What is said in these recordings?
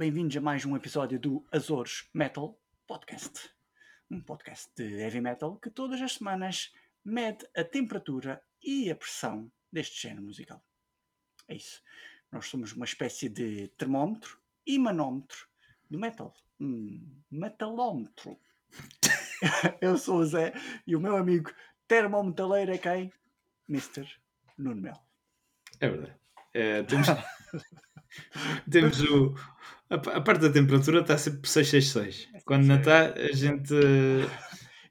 bem-vindos a mais um episódio do Azores Metal Podcast. Um podcast de heavy metal que todas as semanas mede a temperatura e a pressão deste género musical. É isso. Nós somos uma espécie de termómetro e manómetro do metal. Um metalómetro. Eu sou o Zé e o meu amigo termometaleiro é quem? Mr. Nuno Mel. É verdade. É, temos, temos o. A, a parte da temperatura está sempre 666. Quando não está, a gente.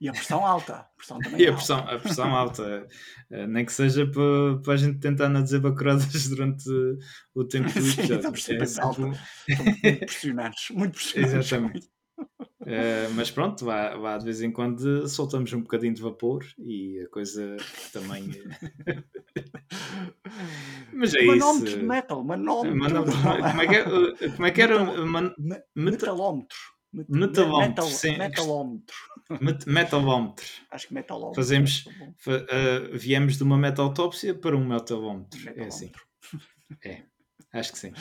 E a pressão alta. A pressão também E é a pressão, a pressão alta. Eh, Nem que seja para, para a gente tentar não dizer bacuradas durante o tempo do Sim, estamos É sempre alta. sempre- muito pressionados. Muito pressionados. Exatamente. Eh, mas pronto, vá, vá, de vez em quando soltamos um bocadinho de vapor e a coisa também. eh, Mas é isso. de metal. Como, é é- como é que era? Man- Metalómetro. Met- Metalómetro, metal-. Metalómetro. met- metalómetro. Acho que metalómetro. Fazemos- é eh, viemos de uma metaltópsia para um metalómetro. É assim. Metalómetro. Acho que sim.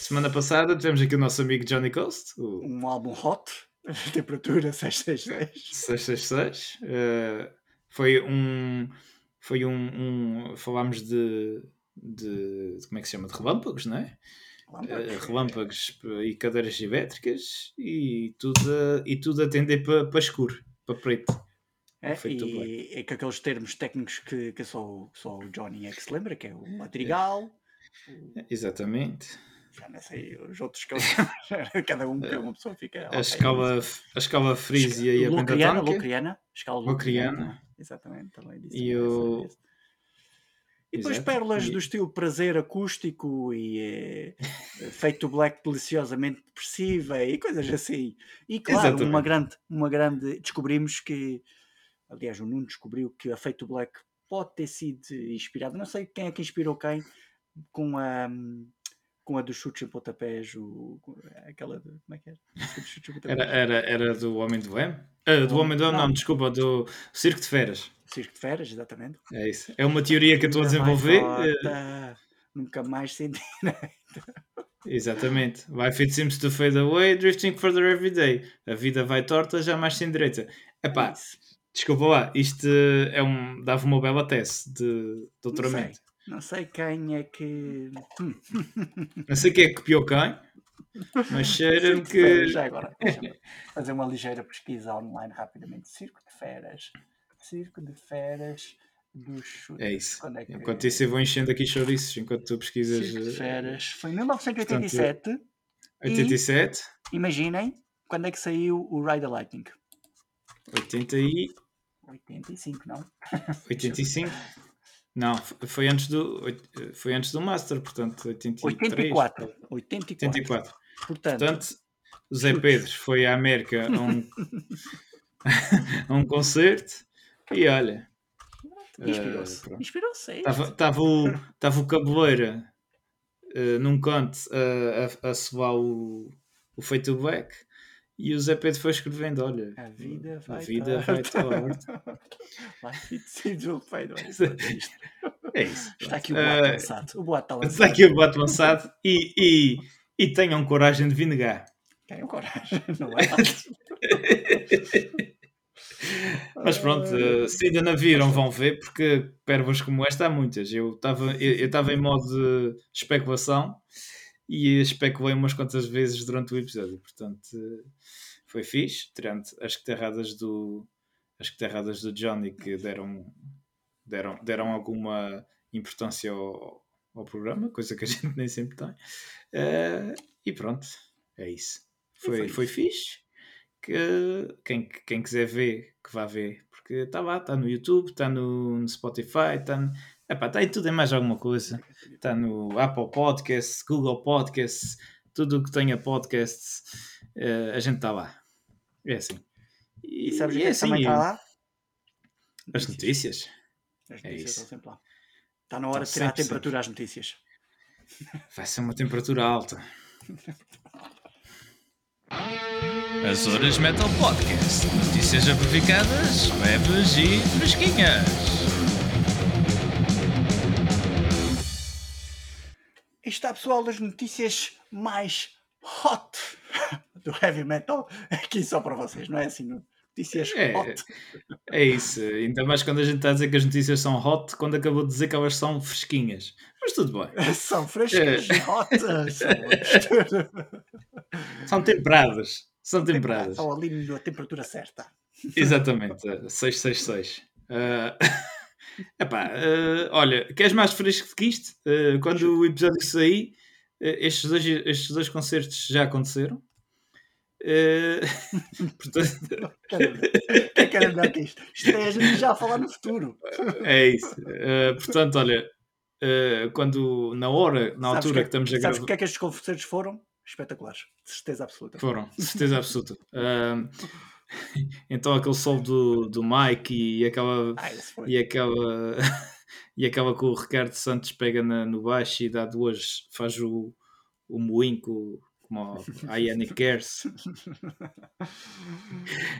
Semana passada tivemos aqui o nosso amigo Johnny Coast, o Um álbum hot. Temperatura 666. 666. eh, foi um. Foi um. um falámos de, de. Como é que se chama? De relâmpagos, não é? Eh, relâmpagos e cadeiras elétricas e tudo a, e tudo a tender para para escuro, para preto. É, e é com aqueles termos técnicos que, que só, o- só o Johnny é que se lembra, que é o madrigal, o- Exatamente. Já não sei os outros que eu cada um que uma pessoa fica. A escala, a escala e a pentatónica. Lucriana, escala Lucriana. Lucriana. Exatamente, também disse. E o-. E depois Exato. pérolas E- do estilo prazer acústico e eh, feito black deliciosamente depressiva e coisas assim. E claro, uma grande, uma grande. Descobrimos que, aliás, o Nuno descobriu que a Feito Black pode ter sido inspirada, não sei quem é que inspirou quem, com a. Com a dos chutes e pontapés, o, aquela de. Como é que era? Era, era, era do Homem do M? Ah, do Homem do M, não, Não. desculpa, do Circo de Feras. Circo de Feras, exatamente. É isso. É uma teoria que eu estou a desenvolver. vai eh, Nunca mais senti. Exatamente. Life it seems to fade away, drifting further every day. A vida vai torta, jamais sem direita. Epá, desculpa lá, isto é um, dava uma bela tese de doutoramento. Não sei quem é que. Não sei quem é que copiou quem, mas cheira-me Feras, que. Já agora, fazer uma ligeira pesquisa online rapidamente. Circo de Feras. Circo de Feras dos chutes. É isso. É que- Enquanto isso, eu vou enchendo aqui chouriços enquanto tu pesquisas. Circo de eh, Feras. Foi em 1987. 87, Imaginem quando é que saiu o Ride the Lightning. 80 e 85, não? 85. Não, foi antes do foi antes do Master, portanto 83. 84. 84. 84. Portanto, Portanto, o Zé Pedro foi à América a um, a um concerto e olha, inspirou-se. eh. Inspirou-se. é estava isso. estava o, estava o Cabeleira eh, num canto a, a, a soar o, o feito black e o Zé Pedro foi escrevendo: olha, A vida a vai vida vai torta. away. É isso. Está aqui o boato lançado. O boato está lançado. Está aqui o boato lançado e, e, e tenham coragem de vir negar. Tenham coragem, não é? Mas pronto, eh, se ainda não viram, vão ver, porque pérolas como esta há muitas. Eu estava eu, eu estava em modo de especulação e especulei umas quantas vezes durante o episódio. Portanto, eh, foi fixe, tirando as guitarradas do, as guitarradas do Johnny que deram, deram, deram alguma importância ao, ao programa, coisa que a gente nem sempre tem. Eh, e pronto, é isso. Foi, foi foi fixe. Que quem, quem quiser ver, que vá ver, porque está lá, está no YouTube, está no, no Spotify, está no, epá, está em tudo e mais alguma coisa. Está no Apple Podcasts, Google Podcasts, tudo o que tenha podcasts, eh, a gente está lá. É assim. E sabes o e que é que também está lá? As notícias. As É notícias isso. estão sempre lá. Está na hora de Estão tirar a sempre, temperatura às notícias. Vai ser uma temperatura alta. Azores Metal Podcast. Notícias amplificadas, leves e fresquinhas. Está pessoal das notícias mais do heavy metal aqui só para vocês, não é assim? Notícias É, hot. é isso. Ainda mais quando a gente está a dizer que as notícias são hot, quando acabou de dizer que elas são fresquinhas. Mas tudo bem. São frescas É. hot. São, temperadas. São temperadas. Estão ali na temperatura certa. Exatamente. eh, 666. Uh, epá, eh, olha, queres mais fresco que isto? Eh, quando o episódio sair, eh, estes, dois, estes dois concertos já aconteceram. Portanto, é melhor que isto? Isto é a gente já a falar no futuro. é isso. Portanto, olha, quando na hora, na Sabes altura que- que estamos a Sabes gravar. o que é que estes concertos foram? Espetaculares. De certeza absoluta. Foram, de certeza absoluta. Então aquele solo do, do Mike e acaba, Ah, e acaba, e acaba com o Ricardo Santos pega na- no baixo e dá duas, faz o, o moinco como a Yannick Kers.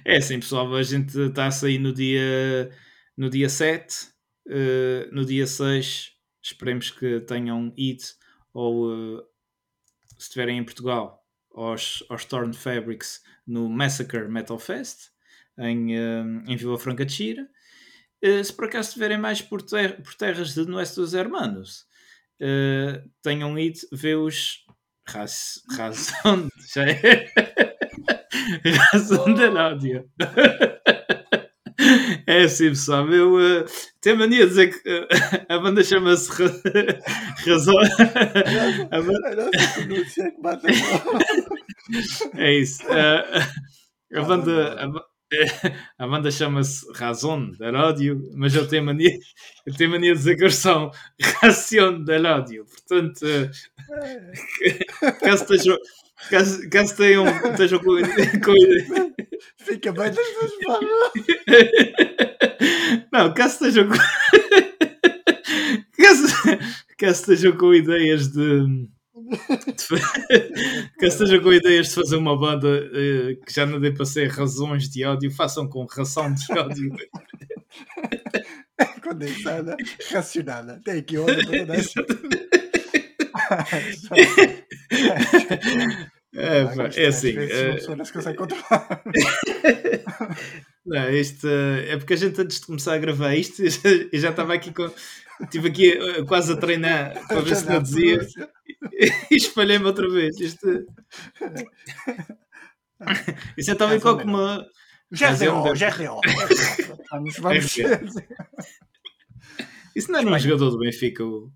É assim, pessoal, a gente está a sair no dia, no dia 7, eh, no dia 6, esperemos que tenham ido ou eh, se estiverem em Portugal aos, aos Torn Fabrics no Massacre Metal Fest em, eh, em Vila Franca de Xira. Eh, se por acaso estiverem mais por, ter- por terras de Nuestros Hermanos, eh, tenham ido ver os Raz- Razão já é Razão da Nádia. É assim, pessoal. Eu eh, tenho mania de dizer que eh, a banda chama-se Ra- Razão. A banda- é É isso. Eh, a banda, a, a banda chama-se Razão da Rádio, mas eu tenho mania, eu tenho mania de dizer que eles são Ração da Rádio. Portanto, eh, caso estejam. Caso, caso tenham, estejam com, com- Fica bem das duas formas. Não, caso estejam com. caso, caso estejam com ideias de. caso estejam com ideias de fazer uma banda eh, que já não dê para ser razões de áudio, façam com ração de áudio. Condensada, racionada. Tem aqui outra para toda essa. É, pá, é assim. Eh, não se consegue controlar. Não, isto eh, é porque a gente antes de começar a gravar isto, eu já, estava aqui com. Estive aqui eh, quase a treinar para ver se não dizia e espalhei-me outra vez. Isto, isso é e qual como uma. GRDO, é GRDO. Vamos, vamos. Isso não era um jogador do Benfica. O...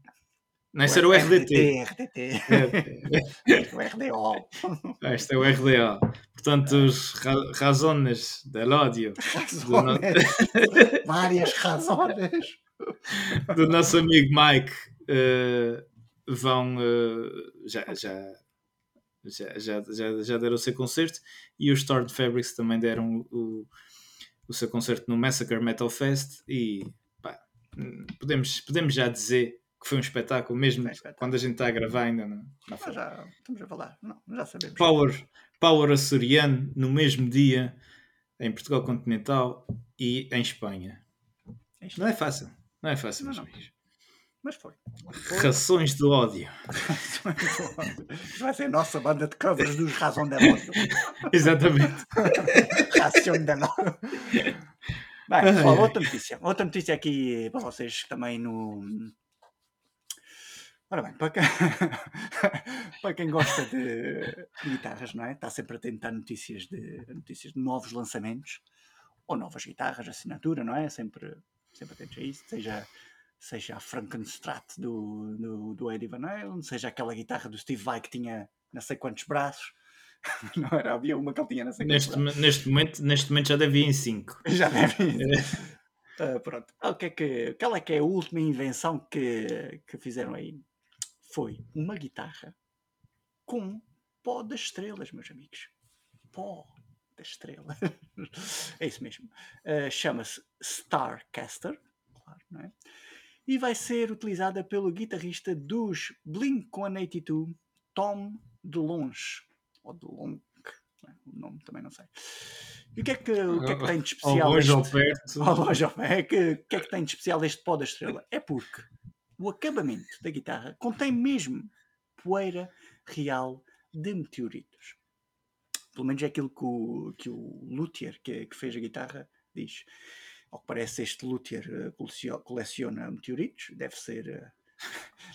Não, isso era o RDT. RDT. É, O RDO. é. Este é o RDA. Portanto, os ra razones del ódio Razões. Várias razões. do nosso amigo Mike eh, vão. eh, já, já, já, já, já, já deram o seu concerto e os Torn Fabrics também deram o, o seu concerto no Massacre Metal Fest. E pá, hum, podemos, podemos já dizer que foi um espetáculo, mesmo Foi um espetáculo. quando a gente está a gravar, ainda não, não Nós foi. já estamos a falar. Não, já sabemos. Power, Power açoriano no mesmo dia em Portugal continental e em Espanha. Isto- Não é fácil, não é fácil, Não, não. Mas foi. Rações do ódio. Vai ser a nossa banda de covers dos Razão de Ódio. Exatamente. Ração de Ódio. Bem, pessoal, outra notícia. Outra notícia aqui para vocês também no. Ora bem, para quem, para quem gosta de guitarras, não é? Está sempre a tentar notícias de, notícias de novos lançamentos ou novas guitarras, assinatura, não é? Sempre, sempre atentos a isso, seja, seja a Frankenstrat do, do, do Eddie Van Halen, seja aquela guitarra do Steve Vai que tinha não sei quantos braços, não era? Havia uma que ele tinha não sei Neste, braços. neste, momento, neste momento já deve ir em 5. Já deve. Ah, pronto. Ah, O que é que, qual é que é a última invenção que, que fizeram aí? Foi uma guitarra com pó das estrelas, meus amigos. Pó das estrelas. é isso mesmo. Ah, Chama-se Starcaster, claro, não é? E vai ser utilizada pelo guitarrista dos Blink-182, Tom DeLonge. Ou DeLonge, é? o nome também não sei. E o que é que, o que, é que tem de Ao especial? longe ou este- perto. Oh, loja, é que, o que é que tem de especial este pó da estrela? É porque o acabamento da guitarra contém mesmo poeira real de meteoritos. Pelo menos é aquilo que o, que o luthier que, que fez a guitarra diz. Ao que parece, este luthier eh, coleciona, meteoritos. Deve ser, eh,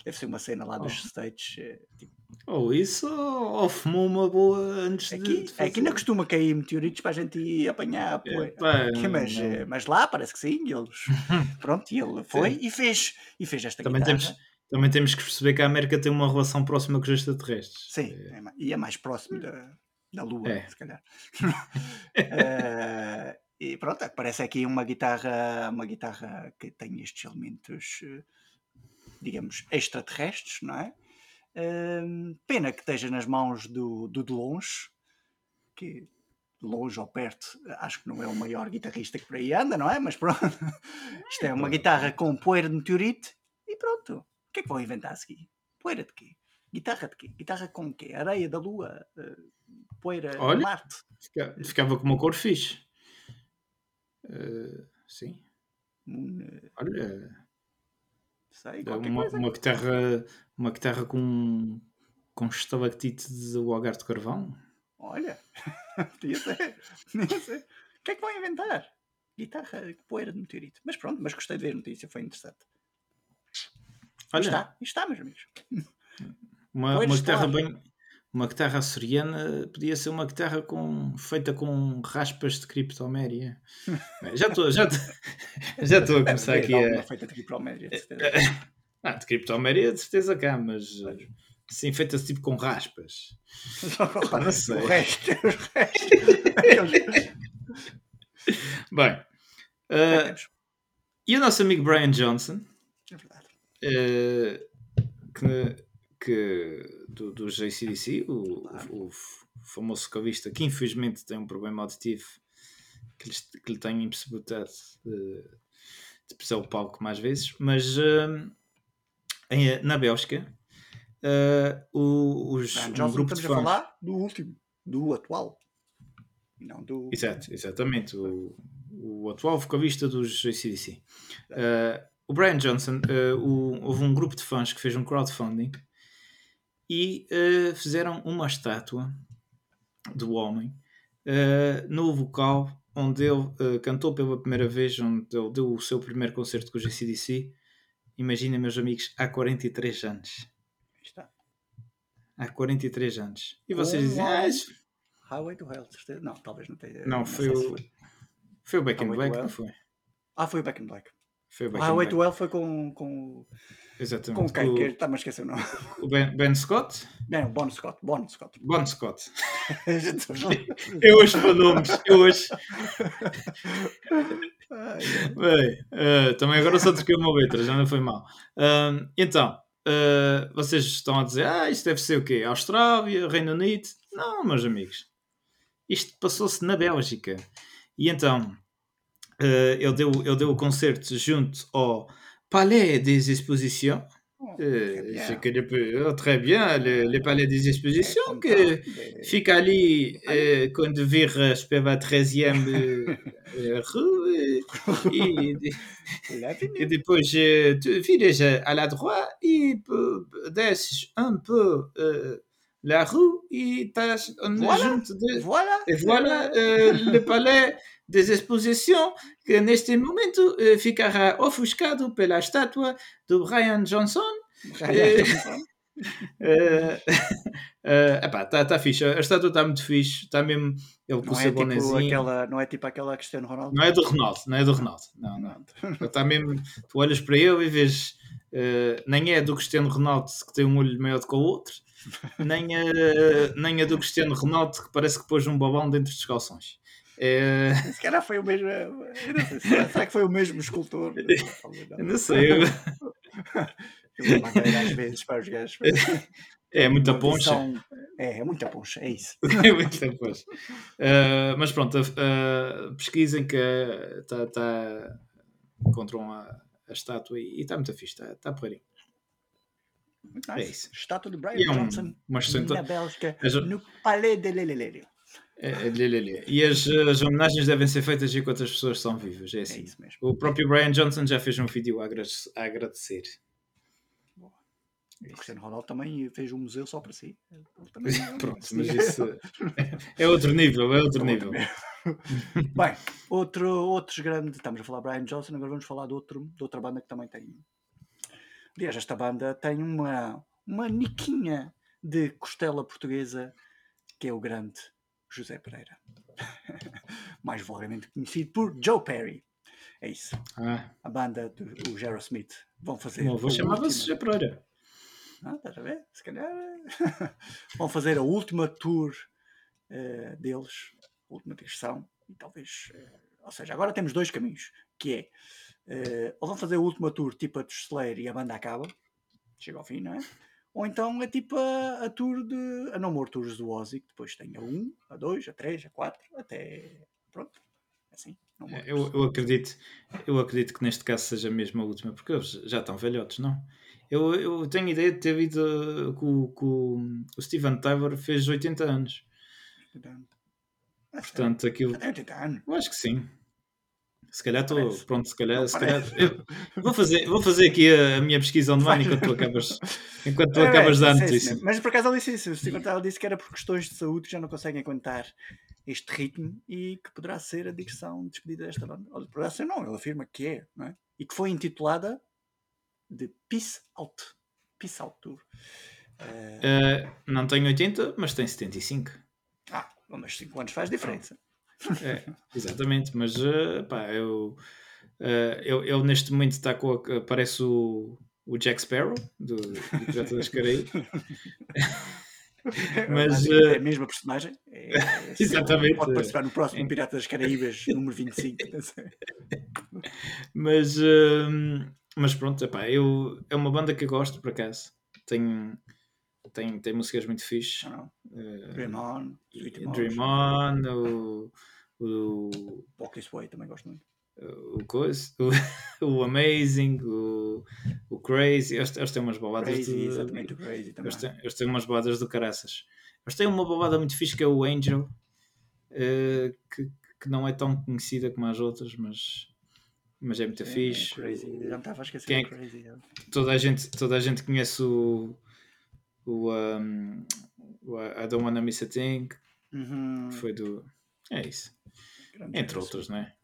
deve ser uma cena lá dos Oh. States. eh, tipo, Ou isso, ou, ou fumou uma boa antes aqui, de. fazer. aqui não costuma cair meteoritos para a gente ir apanhar. pô. Epá, Aqui, mas, não. eh, mas lá parece que sim. Eles, pronto, e ele foi e fez, e fez esta Também guitarra. temos, também temos que perceber que a América tem uma relação próxima com os extraterrestres. Sim, é ma- e é mais próximo da, da Lua, É. se calhar. Eh, e pronto, parece aqui uma guitarra, uma guitarra que tem estes elementos, digamos, extraterrestres, não é? Ehm, pena que esteja nas mãos do, do de longe, que de longe ou perto, acho que não é o maior guitarrista que por aí anda, não é? Mas pronto, isto é uma guitarra com poeira de meteorite e pronto. O que é que vão inventar a seguir? Poeira de quê? Guitarra de quê? Guitarra com o quê? Areia da Lua? Eh, poeira Olha. de Marte? Fica- Ficava com uma cor fixe. Eh, sim. Eh, Olha, sei, uma, uma guitarra, uma guitarra com, com estalactite de algar de carvão. Olha, podia ser. Podia ser. O que é que vão inventar? Guitarra poeira de meteorite. Mas pronto, mas gostei de ver a notícia, foi interessante. Olha, está, está, meus amigos. uma, uma guitarra bem. Uma guitarra açoriana podia ser uma guitarra com, feita com raspas de criptoméria. Já estou já tô- já estou a começar aqui a. feita de criptomédia, de certeza. Ah, de criptoméria de certeza cá, mas sim, feita tipo com raspas. Pá, não sei. O resto, o resto. Bem, temos. e o nosso amigo Brian Johnson, É verdade. eh, que, que do, dos ACDC, o, o, o famoso cavista, que infelizmente tem um problema auditivo que, lhes- que lhe tem impossibilitado de, de pisar o palco mais vezes, mas eh, em- na Bélgica, eh, o- os, Brian um grupo de estamos a fãs. falar do último, do atual. Não do. Exato, exatamente. O, o atual vocalista dos ACDC. Uh, o Brian Johnson, uh, o- houve um grupo de fãs que fez um crowdfunding e uh, fizeram uma estátua do homem uh, no local onde ele uh, cantou pela primeira vez, onde ele deu o seu primeiro concerto com os ACDC. Imagina, meus amigos, há 43 anos. Está. Há 43 anos. E vocês Um dizem, ah, isso Highway to Hell, certeza. Não, talvez não tenha. não, foi sei se o, foi o Back in Highway Black, não foi? Ah, foi o Back in Black. Foi o O Black. to Hell foi com. com, Exatamente. com quem? O- Que Está-me a esquecer o nome. O Ben, Ben Scott? Não, Bon Scott. Bon Scott. Bon Scott. Eu hoje para nomes, eu hoje. Bem, eh, também agora só troquei uma letra, já não foi mal. Ahm, então, eh, vocês estão a dizer, ah, isto deve ser o quê? Austrália, Reino Unido? Não, meus amigos. Isto passou-se na Bélgica. E então, eh, ele, deu, ele deu o concerto junto ao Palais des Expositions. Euh, bien. je connais peu- oh, très bien le, le palais des expositions Content que de- fica ali euh, quando viras pela 13e euh, euh, rue euh, e, e, L'avenue. e depois euh, tu viras à la droite e peu- desces un peu euh, la rue e estás Voilà. junto de Voilà. e voilà euh, le palais des expositions que neste momento euh, ficará ofuscado pela estátua do Brian Johnson É. Uh, uh, epá, está tá fixe. A estátua está muito fixe. Está mesmo ele com Não o é, seu tipo bonezinho. aquela, não é tipo aquela Cristiano Ronaldo? Não é do Ronaldo, não é do Ronaldo. Não, não. Está mesmo. Tu olhas para ele e vês. uh, nem é do Cristiano Ronaldo que tem um olho maior do que o outro, nem é, nem é do Cristiano Ronaldo que parece que pôs um babão dentro dos calções. É, Se calhar foi o mesmo. não sei, será, que foi o mesmo escultor? Não. não sei. eu- às vezes para os gajos. É muita Uma poncha. É, é muita poncha, é isso. É muito depois. Uh, mas pronto, uh, pesquisem que está tá, encontram a, a estátua e está muito fixe, está tá porreirinho. Muito É nice. isso. Estátua de Brian E é um, Johnson uma excelente. na Bélgica, Mas- no Palais de Lelelele. É, é, lê, lê, lê. E as, as homenagens devem ser feitas enquanto as pessoas estão vivas. É É assim. isso mesmo. O próprio Brian Johnson já fez um vídeo a, agra- a agradecer. O Cristiano Ronaldo também fez um museu só para si. Também- Pronto, mas isso é outro nível, é outro nível. Bem, outro, outros grandes. Estamos a falar de Brian Johnson, agora vamos falar de, outro, de outra banda que também tem. Aliás, esta banda tem uma, uma niquinha de costela portuguesa que é o grande José Pereira. Mais vulgarmente conhecido por Joe Perry. É isso. Ah, A banda do o Smith vão fazer. o meu avô a chamava-se José Pereira. Ah, estás a ver? Se calhar vão fazer a última tour eh, deles, a última versão, e talvez. eh, ou seja, agora temos dois caminhos, que é eh, ou vão fazer a última tour tipo a de Slayer e a banda acaba, chega ao fim, não é? Ou então é tipo a, a tour de. a No More Tours do Ozzy, que depois tem a 1, a 2, a 3, a 4, até. pronto. Assim. No More Eu, eu acredito, eu acredito que neste caso seja mesmo a última, porque eles já estão velhotes, não? Eu, eu tenho ideia de ter visto uh, que o, Steven Tyler fez 80 anos. Portanto, aquilo. sério? Tem 80 anos. Eu acho que sim. Se calhar estou. Pronto, se calhar. Se calhar vou, fazer, vou fazer aqui a, a minha pesquisa online enquanto tu acabas, enquanto tu É, acabas de dar a sim, sim, notícia. Mas por acaso ele disse isso. Tyler disse que era por questões de saúde que já não conseguem aguentar este ritmo e que poderá ser a digressão de despedida desta banda. Olha, poderá ser não, ele afirma que é, não é? E que foi intitulada de Peace Out. Peace Out Tour. Eh, Uh, não tenho 80, mas tem 75. ah, mas 5 anos faz diferença. É, exatamente, mas uh, pá, eu, uh, eu, ele neste momento está com a, parece o, o Jack Sparrow do, do Pirata das Caraíbas. Mas, Basicamente eh, é a mesma personagem. É- é- Exatamente. Pode participar no próximo Pirata das Caraíbas, número 25. não sei. Mas, uh, mas pronto, epá, eu, é uma banda que eu gosto por acaso. Tem, tem, tem músicas muito fixe. Uh, Dream On, Sweet Dream On, o, o, This Way também gosto muito. o, coisa, o, o Amazing, o, o Crazy. Eles, eles têm umas baladas Crazy, de, exatamente, o Crazy também. Eles têm, eles têm umas baladas do caraças. Eles têm uma balada muito fixe que é o Angel, eh, que, que não é tão conhecida como as outras, mas, mas é muito Sim, fixe. é Crazy, já me estava a esquecer Quem é Crazy. é. Toda, a gente, toda a gente conhece o, o, um, o I Don't Wanna Miss a Thing, Uhum, que foi do. É isso. grande Entre outros, não é?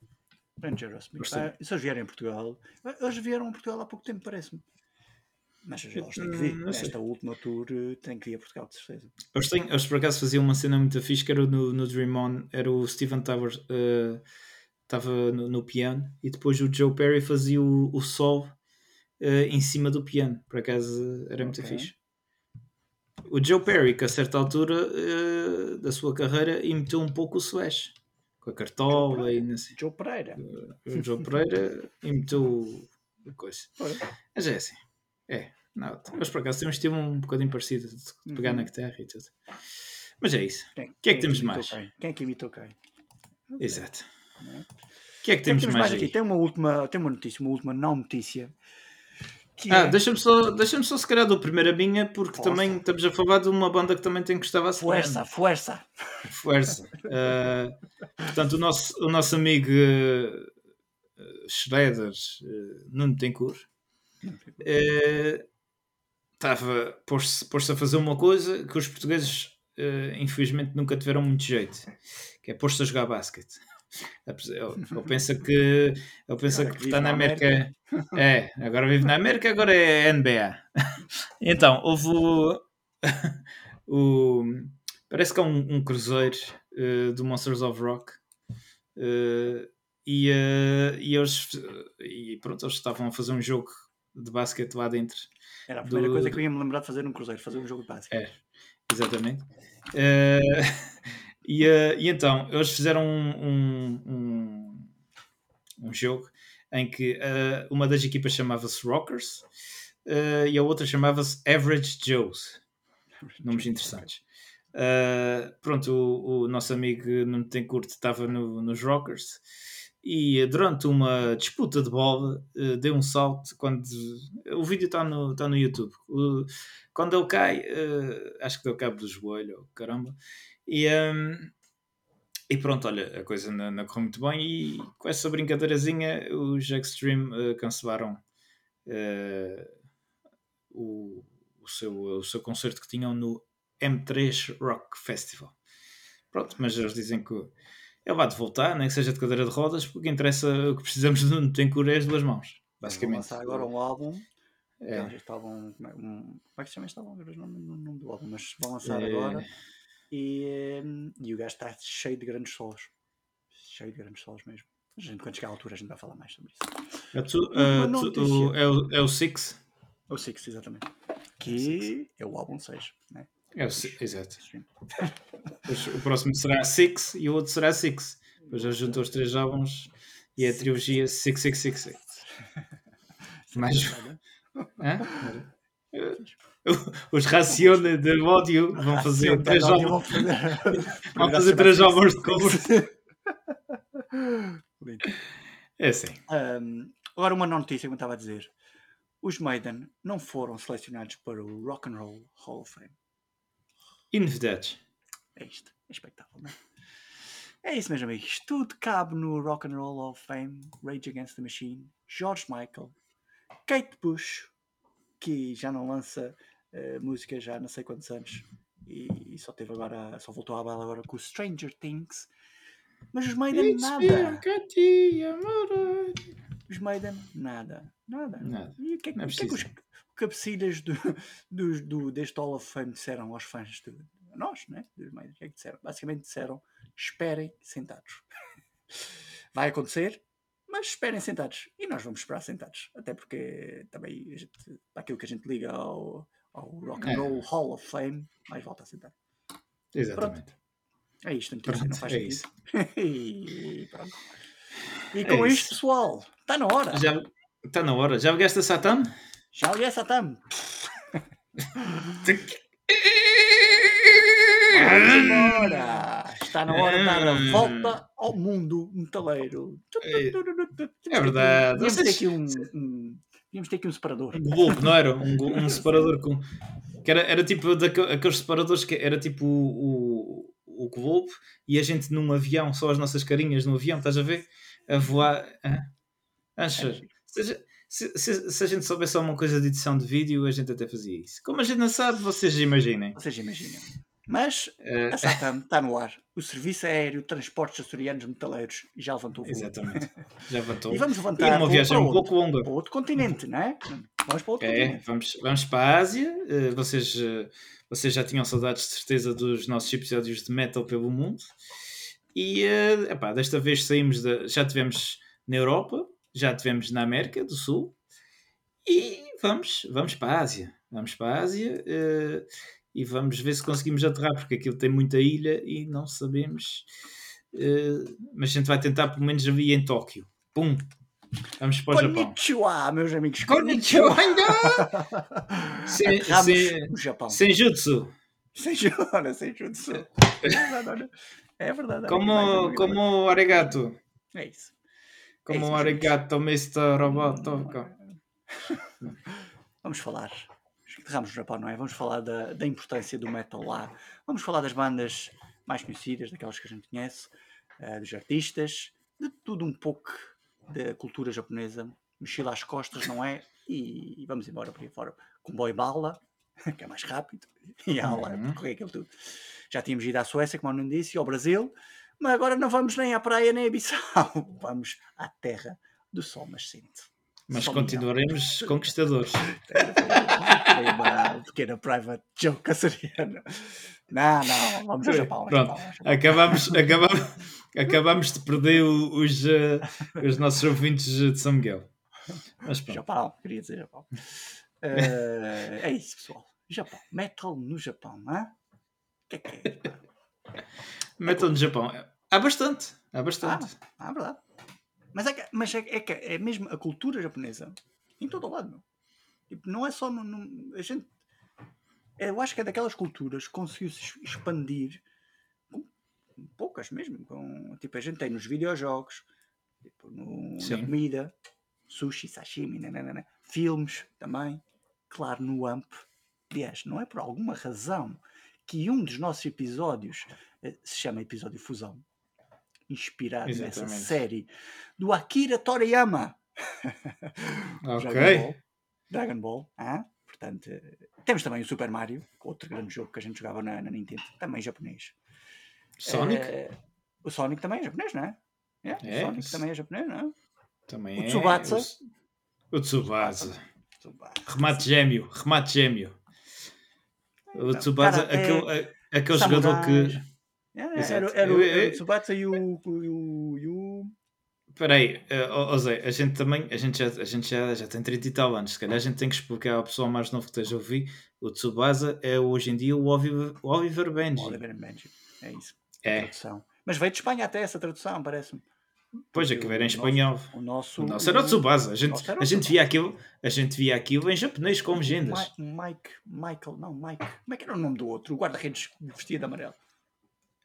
grande Aerosmith. Ah, se eles vierem a Portugal, eles vieram a Portugal há pouco tempo, parece-me. Mas eles têm que vir. Hum. Esta última tour eh, tem que vir a Portugal, de certeza. Eles, têm, eles por acaso faziam uma cena muito fixe que era no, no Dream On, era o Steven Towers estava no, no piano e depois o Joe Perry fazia o, o sol eh, em cima do piano, por acaso era muito Ok. fixe. O Joe Perry, que a certa altura eh, da sua carreira imitou um pouco o Slash, com a cartola e sei. Joe Pereira. O Joe Pereira imitou o coisa. Mas é assim, é, não, mas por acaso tem um estilo um bocadinho parecido de pegar Uhum. na guitarra e tudo. Mas é isso. Quem, que é que temos imitou mais? Quem? Quem é que imitou quem? Exato. Não é? O que é que temos, mais, aqui? aí? Tem uma última, tem uma notícia, uma última não notícia. Que Ah, é deixa-me só, deixa só se calhar do primeiro a minha, porque Força. também estamos a falar de uma banda que também tem que estar a Força, força. Força. Ah, portanto, o nosso, o nosso amigo uh, Schroeder, uh, Nuno Tencourt, estava pôs-se pôs-se a fazer uma coisa que os portugueses uh, infelizmente nunca tiveram muito jeito, que é pôr-se a jogar basquete. Ele, ele pensa que ele pensa Agora que que na na América. É, agora vive na América, agora é NBA. Então, houve o, o- parece que é um, um cruzeiro uh, do Monsters of Rock. Uh, e, uh, e eles e pronto, eles estavam a fazer um jogo de basquete lá dentro. Era a primeira do- coisa que eu ia me lembrar de fazer num cruzeiro, fazer um jogo de basquete. É, exatamente. Uh, e, uh, e então, eles fizeram um, um, um, um jogo em que uh, uma das equipas chamava-se Rockers uh, e a outra chamava-se Average Joes. Nomes interessantes. Pronto, o, o nosso amigo Nuno Tencourt estava no, nos Rockers e durante uma disputa de bola uh, deu um salto quando o vídeo está no, está no YouTube. Quando ele cai, uh, acho que deu cabo do joelho, caramba, e, um, e pronto, olha, a coisa não, não correu muito bem. E com essa brincadeirazinha, os Extreme uh, cancelaram o o, seu, o seu concerto que tinham no M3 Rock Festival. Pronto, mas eles dizem que ele vai de voltar, nem que seja de cadeira de rodas, porque o que interessa, o que precisamos de um tem cura é as duas mãos, Vão basicamente. lançar agora um álbum. É. Eles estavam. Como é, um, como é que se chama este álbum? Não não- não do álbum, mas vão lançar É. agora. E, hum, e o gajo está cheio de grandes solos. Cheio de grandes solos mesmo. A gente, quando chegar à altura, a gente vai falar mais sobre isso. É, tu- ah, tu- o- é, o, é o Six? O Six, exatamente. Que é o álbum 6. Né? É o exato. O próximo será Six e o outro será Six. Depois já juntou os três álbuns e é a trilogia Six, Six, Six, Six. Mais- Hã? Os Racione de ódio vão fazer três álbuns. Vão fazer, três álbuns de cover. É assim. Um, agora uma notícia que eu estava a dizer. Os Maiden não foram selecionados para o Rock and Roll Hall of Fame. Inovidades. É isto. É espectáculo, não é? É isso, meus amigos. Tudo cabe no Rock and Roll Hall of Fame, Rage Against the Machine, George Michael, Kate Bush, que já não lança eh, música já há não sei quantos anos e, e só teve agora, só voltou à bala agora com o Stranger Things. Mas os Maiden nada. Os Maiden nada. Nada. Nada. E o que é, que- é que, é que os. Cabecilhas do, do, do- deste Hall of Fame disseram aos fãs de a nós, né? Dos? O que é que disseram? Basicamente disseram: esperem sentados. Vai acontecer, mas esperem sentados. E nós vamos esperar sentados. Até porque também, a gente, para aquilo que a gente liga ao, ao Rock and É. Roll Hall of Fame, mais volta a sentar. Exatamente. É isto, notícia, Pronto, não faz é sentido. isso. e pronto. E É com isso. isto, pessoal, está na hora. Já está na hora. Já vieste a Satan? Já olhei essa tam. Vamos embora! Está na hora de dar a volta ao mundo metaleiro. É verdade. Devíamos ter aqui um, um- devíamos ter aqui um separador. Um globo, não era? Um, um separador com. Que era, era tipo aqueles separadores que era tipo o, o, o globo e a gente num avião, só as nossas carinhas no avião, estás a ver? A voar. Hã? Acha? Se, se, se- se a gente soubesse alguma coisa de edição de vídeo, a gente até fazia isso. Como a gente não sabe, vocês imaginem. Vocês imaginam. Mas Eh, a SATAM está no ar. O Serviço Aéreo de Transportes Açorianos Metaleiros já levantou o voo. exatamente. Já levantou. E vamos E levantar uma voo viagem para um outro, pouco longa. para outro continente, não é? Vamos para outro É, continente. vamos, vamos para a Ásia. Eh, vocês, eh, vocês já tinham saudades de certeza dos nossos episódios de metal pelo mundo. E eh, epá, desta vez saímos da. Já tivemos na Europa, já tivemos na América do Sul. E vamos, vamos para a Ásia. Vamos para a Ásia eh, e vamos ver se conseguimos aterrar, porque aquilo tem muita ilha e não sabemos. eh, mas a gente vai tentar pelo menos ali em Tóquio. Pum! Vamos para o Japão. Konnichiwa, meus amigos. Konnichiwa! Sem, sem, Japão. sem jutsu. Sem sem jutsu. É verdade, olha. É verdade. Como, como arigato. É isso. Como meus arigato, Mr. Roboto. Vamos falar. Aterramos no Japão, não é? Vamos falar da, da importância do metal lá. Vamos falar das bandas mais conhecidas, daquelas que a gente conhece, eh, dos artistas, de tudo um pouco da cultura japonesa. Mochila às costas, não é? E, e vamos embora por aí fora. Comboio bala, que é mais rápido, e há lá Uhum. percorrer aquilo tudo. Já tínhamos ido à Suécia, como eu não disse, e ao Brasil, mas agora não vamos nem à praia nem a Bissau. Vamos à terra do sol nascente. Mas Só continuaremos conquistadores. Foi uma pequena private joke açoriana. Não, não, vamos ao Japão. Pronto. Japão, ao Japão. Acabamos, acabamos, acabamos de perder os, eh, os nossos ouvintes de São Miguel. Mas pronto. Japão, queria dizer Japão. Eh, é isso, pessoal. Japão. Metal no Japão, não é? O que é que é? Metal no Japão. Há bastante. Há bastante. Ah, é verdade. Mas, é que, mas é, é que é mesmo a cultura japonesa em todo o lado, meu. Tipo, não é só no, no- a gente. Eu acho que é daquelas culturas que conseguiu se expandir poucas mesmo. Com, tipo, a gente tem nos videojogos, tipo, no- na comida, sushi, sashimi, nananana, filmes também. Claro, no AMP. Aliás, não é por alguma razão que um dos nossos episódios eh, se chama Episódio Fusão. Inspirado nessa Exatamente. série do Akira Toriyama. Ok. Dragon Ball. Dragon Ball. hã? Portanto, eh, temos também o Super Mario, outro grande jogo que a gente jogava na, na Nintendo, também japonês. Sonic Eh, o Sonic também é japonês, não é? É, É, o Sonic isso. também é japonês, não é? também o é. Tsubasa. O, o Tsubasa. Tsubasa. Remate gêmeo, remate gêmeo. O Tsubasa, Karate, aquele, a- aquele jogador que. É, era, era, Eu- o- eu- o Tsubasa e o, e o, e o- Espera ó Zé, a gente também, a gente, já, a gente já, já tem 30 e tal anos, se calhar a gente tem que explicar ao pessoal mais novo que esteja a ouvir, o Tsubasa é hoje em dia o Oliver, o Oliver Benji. Oliver and Benji. É isso. É, Tradução. Mas veio de Espanha até essa tradução, parece-me. Pois é Porque que era em o espanhol. O nosso. O nosso era o Tsubasa, a gente, o a gente via aquilo, a gente via aquilo em japonês com legendas. Mi- Mike, Michael, não, Mike. Como é que era o nome do outro? O guarda-redes vestido de amarelo.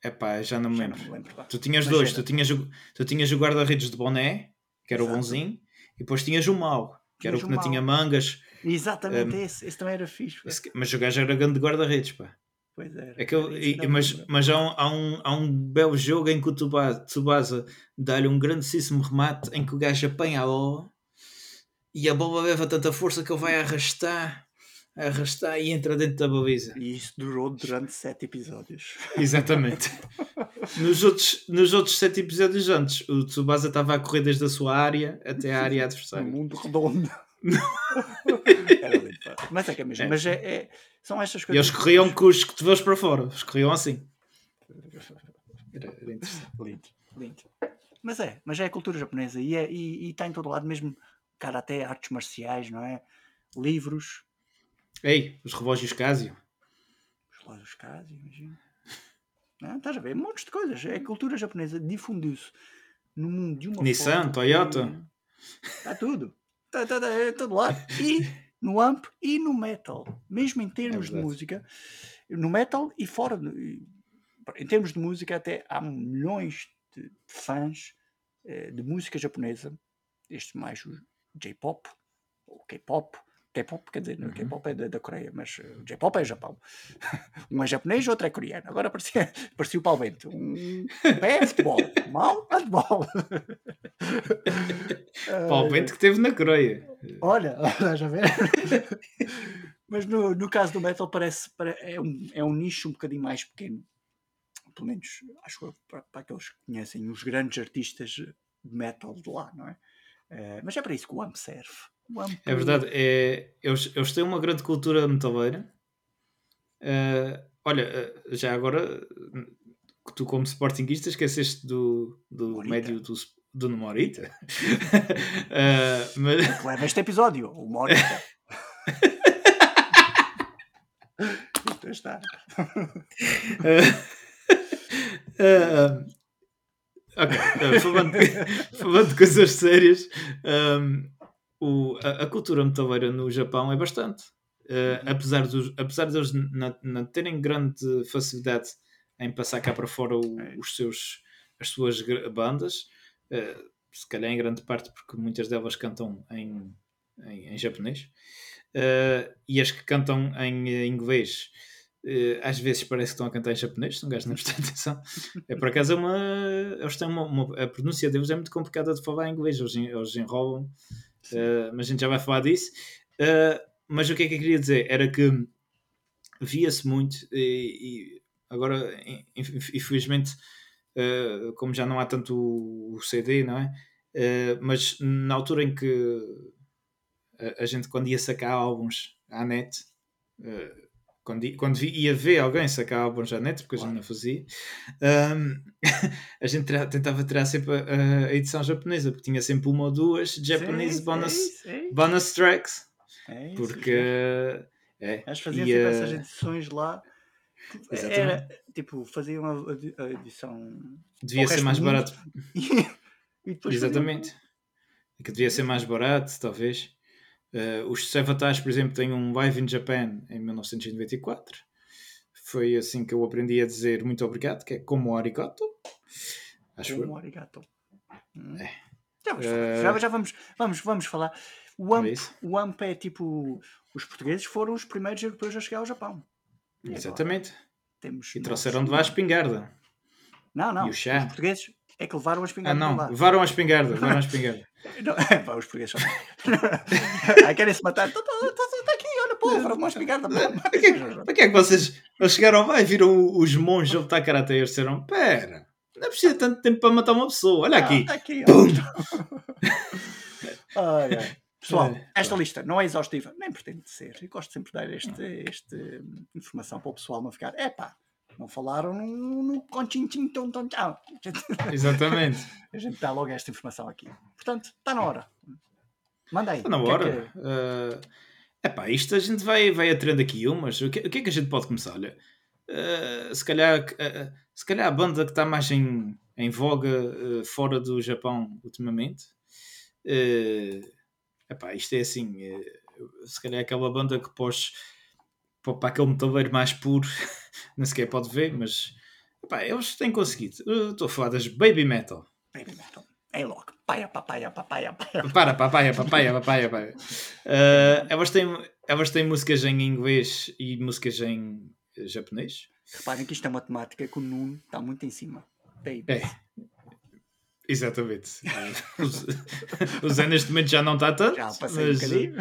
Epá, já não me Já lembro. não me lembro. pá. Tu tinhas Mas dois, era. tu tinhas, o, tu tinhas o guarda-redes de boné, que era o Exato. bonzinho, e depois tinhas o mau, que era o Tinhas que o não tinha mangas, Exatamente Um, esse. Esse também era fixe. pá. esse- mas o gajo era grande guarda-redes, pá. Pois era. Aquele, Esse e- ainda me mas mas há, um, há, um, há um belo jogo em que o Tsubasa, dá-lhe um grandíssimo remate em que o gajo apanha a bola e a bola leva tanta força que ele vai arrastar, arrastar e entra dentro da baliza. E isso durou durante sete episódios. Exatamente. nos, outros, nos outros sete episódios antes, o Tsubasa estava a correr desde a sua área até a área adversária. mundo redondo. era. Mas é que é mesmo. É. Mas é, é- são estas E coisas. eles corriam com os cotovelos para fora. Eles corriam assim. Era, era interessante. Lindo, lindo. Mas é, mas é a cultura japonesa e, é, e, e está em todo lado, mesmo cara até artes marciais, não é? Livros, Ei, os relógios Casio. os relógios Casio, imagina. Não, estás a ver? Montes de coisas. É a cultura japonesa difundiu-se no mundo de uma Nissan, forma Toyota. Está tudo. Está, está, está, é todo lado. E no AMP e no metal. Mesmo em termos de verdade. música, no metal e fora. de- Em termos de música, até há milhões de fãs eh, de música japonesa. Este mais o J-pop, ou K-pop. K-pop, quer dizer, Uhum. K-pop é da, da Coreia, mas eh, o J-pop é Japão. Um é japonês, outro é coreano. Agora parecia, parecia o Palvento. Um pé é futebol, mal handball. Para o vento que teve na Coreia. Olha, estás a ver? Mas no, no caso do metal parece, pare- é, um, é um nicho um bocadinho mais pequeno. Pelo menos, acho eu, para, para aqueles que conhecem os grandes artistas de metal de lá, não é? Eh, mas é para isso que o AMP serve. O AMP, É verdade, é, eles, eles têm uma grande cultura metaleira. Eh, olha, eh, já agora, que tu como sportinguista esqueceste do, do médio do, do Morita. Eh, mas, que leva este episódio, o Mónica. Isto está. Eh, ok, eh, falando, falando de coisas sérias, um, o- a, a cultura metaleira no Japão é bastante. Eh, apesar, dos, apesar de eles não, não terem grande facilidade em passar cá para fora o- É. os seus, as suas bandas, eh, se calhar em grande parte porque muitas delas cantam em, em, em japonês, eh, e as que cantam em eh, inglês às vezes parece que estão a cantar em japonês, se um gajo não prestar atenção. É por acaso é uma. Eles têm uma, uma- a pronúncia deles é muito complicada de falar em inglês, eles, eles enrolam, eh, mas a gente já vai falar disso. Eh, mas o que é que eu queria dizer? Era que via-se muito e, e agora, in- inf- infelizmente, eh, como já não há tanto o, o CD, não é? Eh, mas na altura em que a, a gente, quando ia sacar álbuns à net, eh, quando, quando ia ver alguém sacar álbuns à net, porque a gente Claro. não fazia, ahm, a gente tra- tentava tirar sempre a, a edição japonesa, porque tinha sempre uma ou duas Japanese Sim, bonus, É isso, é bonus tracks, é isso, porque é, faziam e, sempre essas edições lá. Exatamente. Era, tipo, faziam a, edi- a edição. devia ser mais barato. e depois Exatamente. É Que devia ser mais barato, talvez. Eh, os Savatage, por exemplo, têm um Live in Japan em 1994. Foi assim que eu aprendi a dizer muito obrigado, que é como arigato. Acho Como eu. arigato. Hum. É. Já, vamos, Eh, já, já vamos, vamos, vamos falar. O É AMP, isso. o AMP é tipo. Os portugueses foram os primeiros europeus a chegar ao Japão. E Exatamente. Temos E trouxeram de lá a espingarda. Não, não. e o chá. Os portugueses é que levaram a Ah, espingarda para não. Levaram a espingarda. Levaram a espingarda. Não, pá, os portugueses são. Ai, querem se matar. Está aqui, olha, pólvora, uma espingarda. Para que, para que é que vocês eles chegaram lá e viram os monges a lutar karate e eles disseram: Pera, não é preciso tanto tempo para matar uma pessoa, olha aqui. Ah, aqui Pum! Ai, ai. Pessoal, É, esta lista não é exaustiva, nem pretende ser. Eu gosto sempre de dar este, este hum, informação para o pessoal não ficar. Epá, não falaram no, no conchinchim tom tom tchau. Exatamente. A gente dá logo esta informação aqui. Portanto, está na hora. Manda aí. Está na que é hora. que- Uh, epá, isto a gente vai, vai atrendo aqui umas. O que, o que é que a gente pode começar? Olha, uh, se, calhar, uh, se calhar a banda que está mais em, em voga uh, fora do Japão ultimamente. Uh, epá, isto é assim. uh, se calhar aquela banda que pôs para para aquele metaleiro mais puro, nem sequer pode ver, mas epá, eles têm conseguido. Eu Estou a falar das Baby Metal. Baby metal. É logo. Paia, papaya, papaya, papaya. Para, papaya, papaya, papaya, papaya. Uh, elas, têm, elas têm músicas em inglês e músicas em japonês. Reparem que isto é uma temática que o Nuno está muito em cima. Baby. É. Exatamente. O- Zé neste momento já não está tanto. Já passei um mas, bocadinho.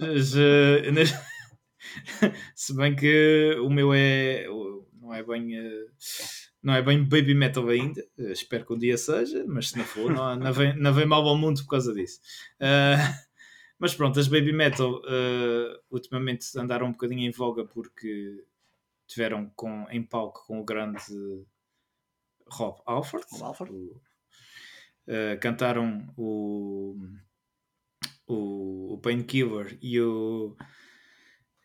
mas, uh, se bem que o meu é não é bem uh, não é bem baby metal ainda Uh, espero que um dia seja mas se não for não, não, vem, não vem mal ao mundo por causa disso mas pronto as baby metal ultimamente andaram um bocadinho em voga porque tiveram com, em palco com o grande Rob Alford, Rob Halford. o- uh, cantaram o o, o Painkiller e o,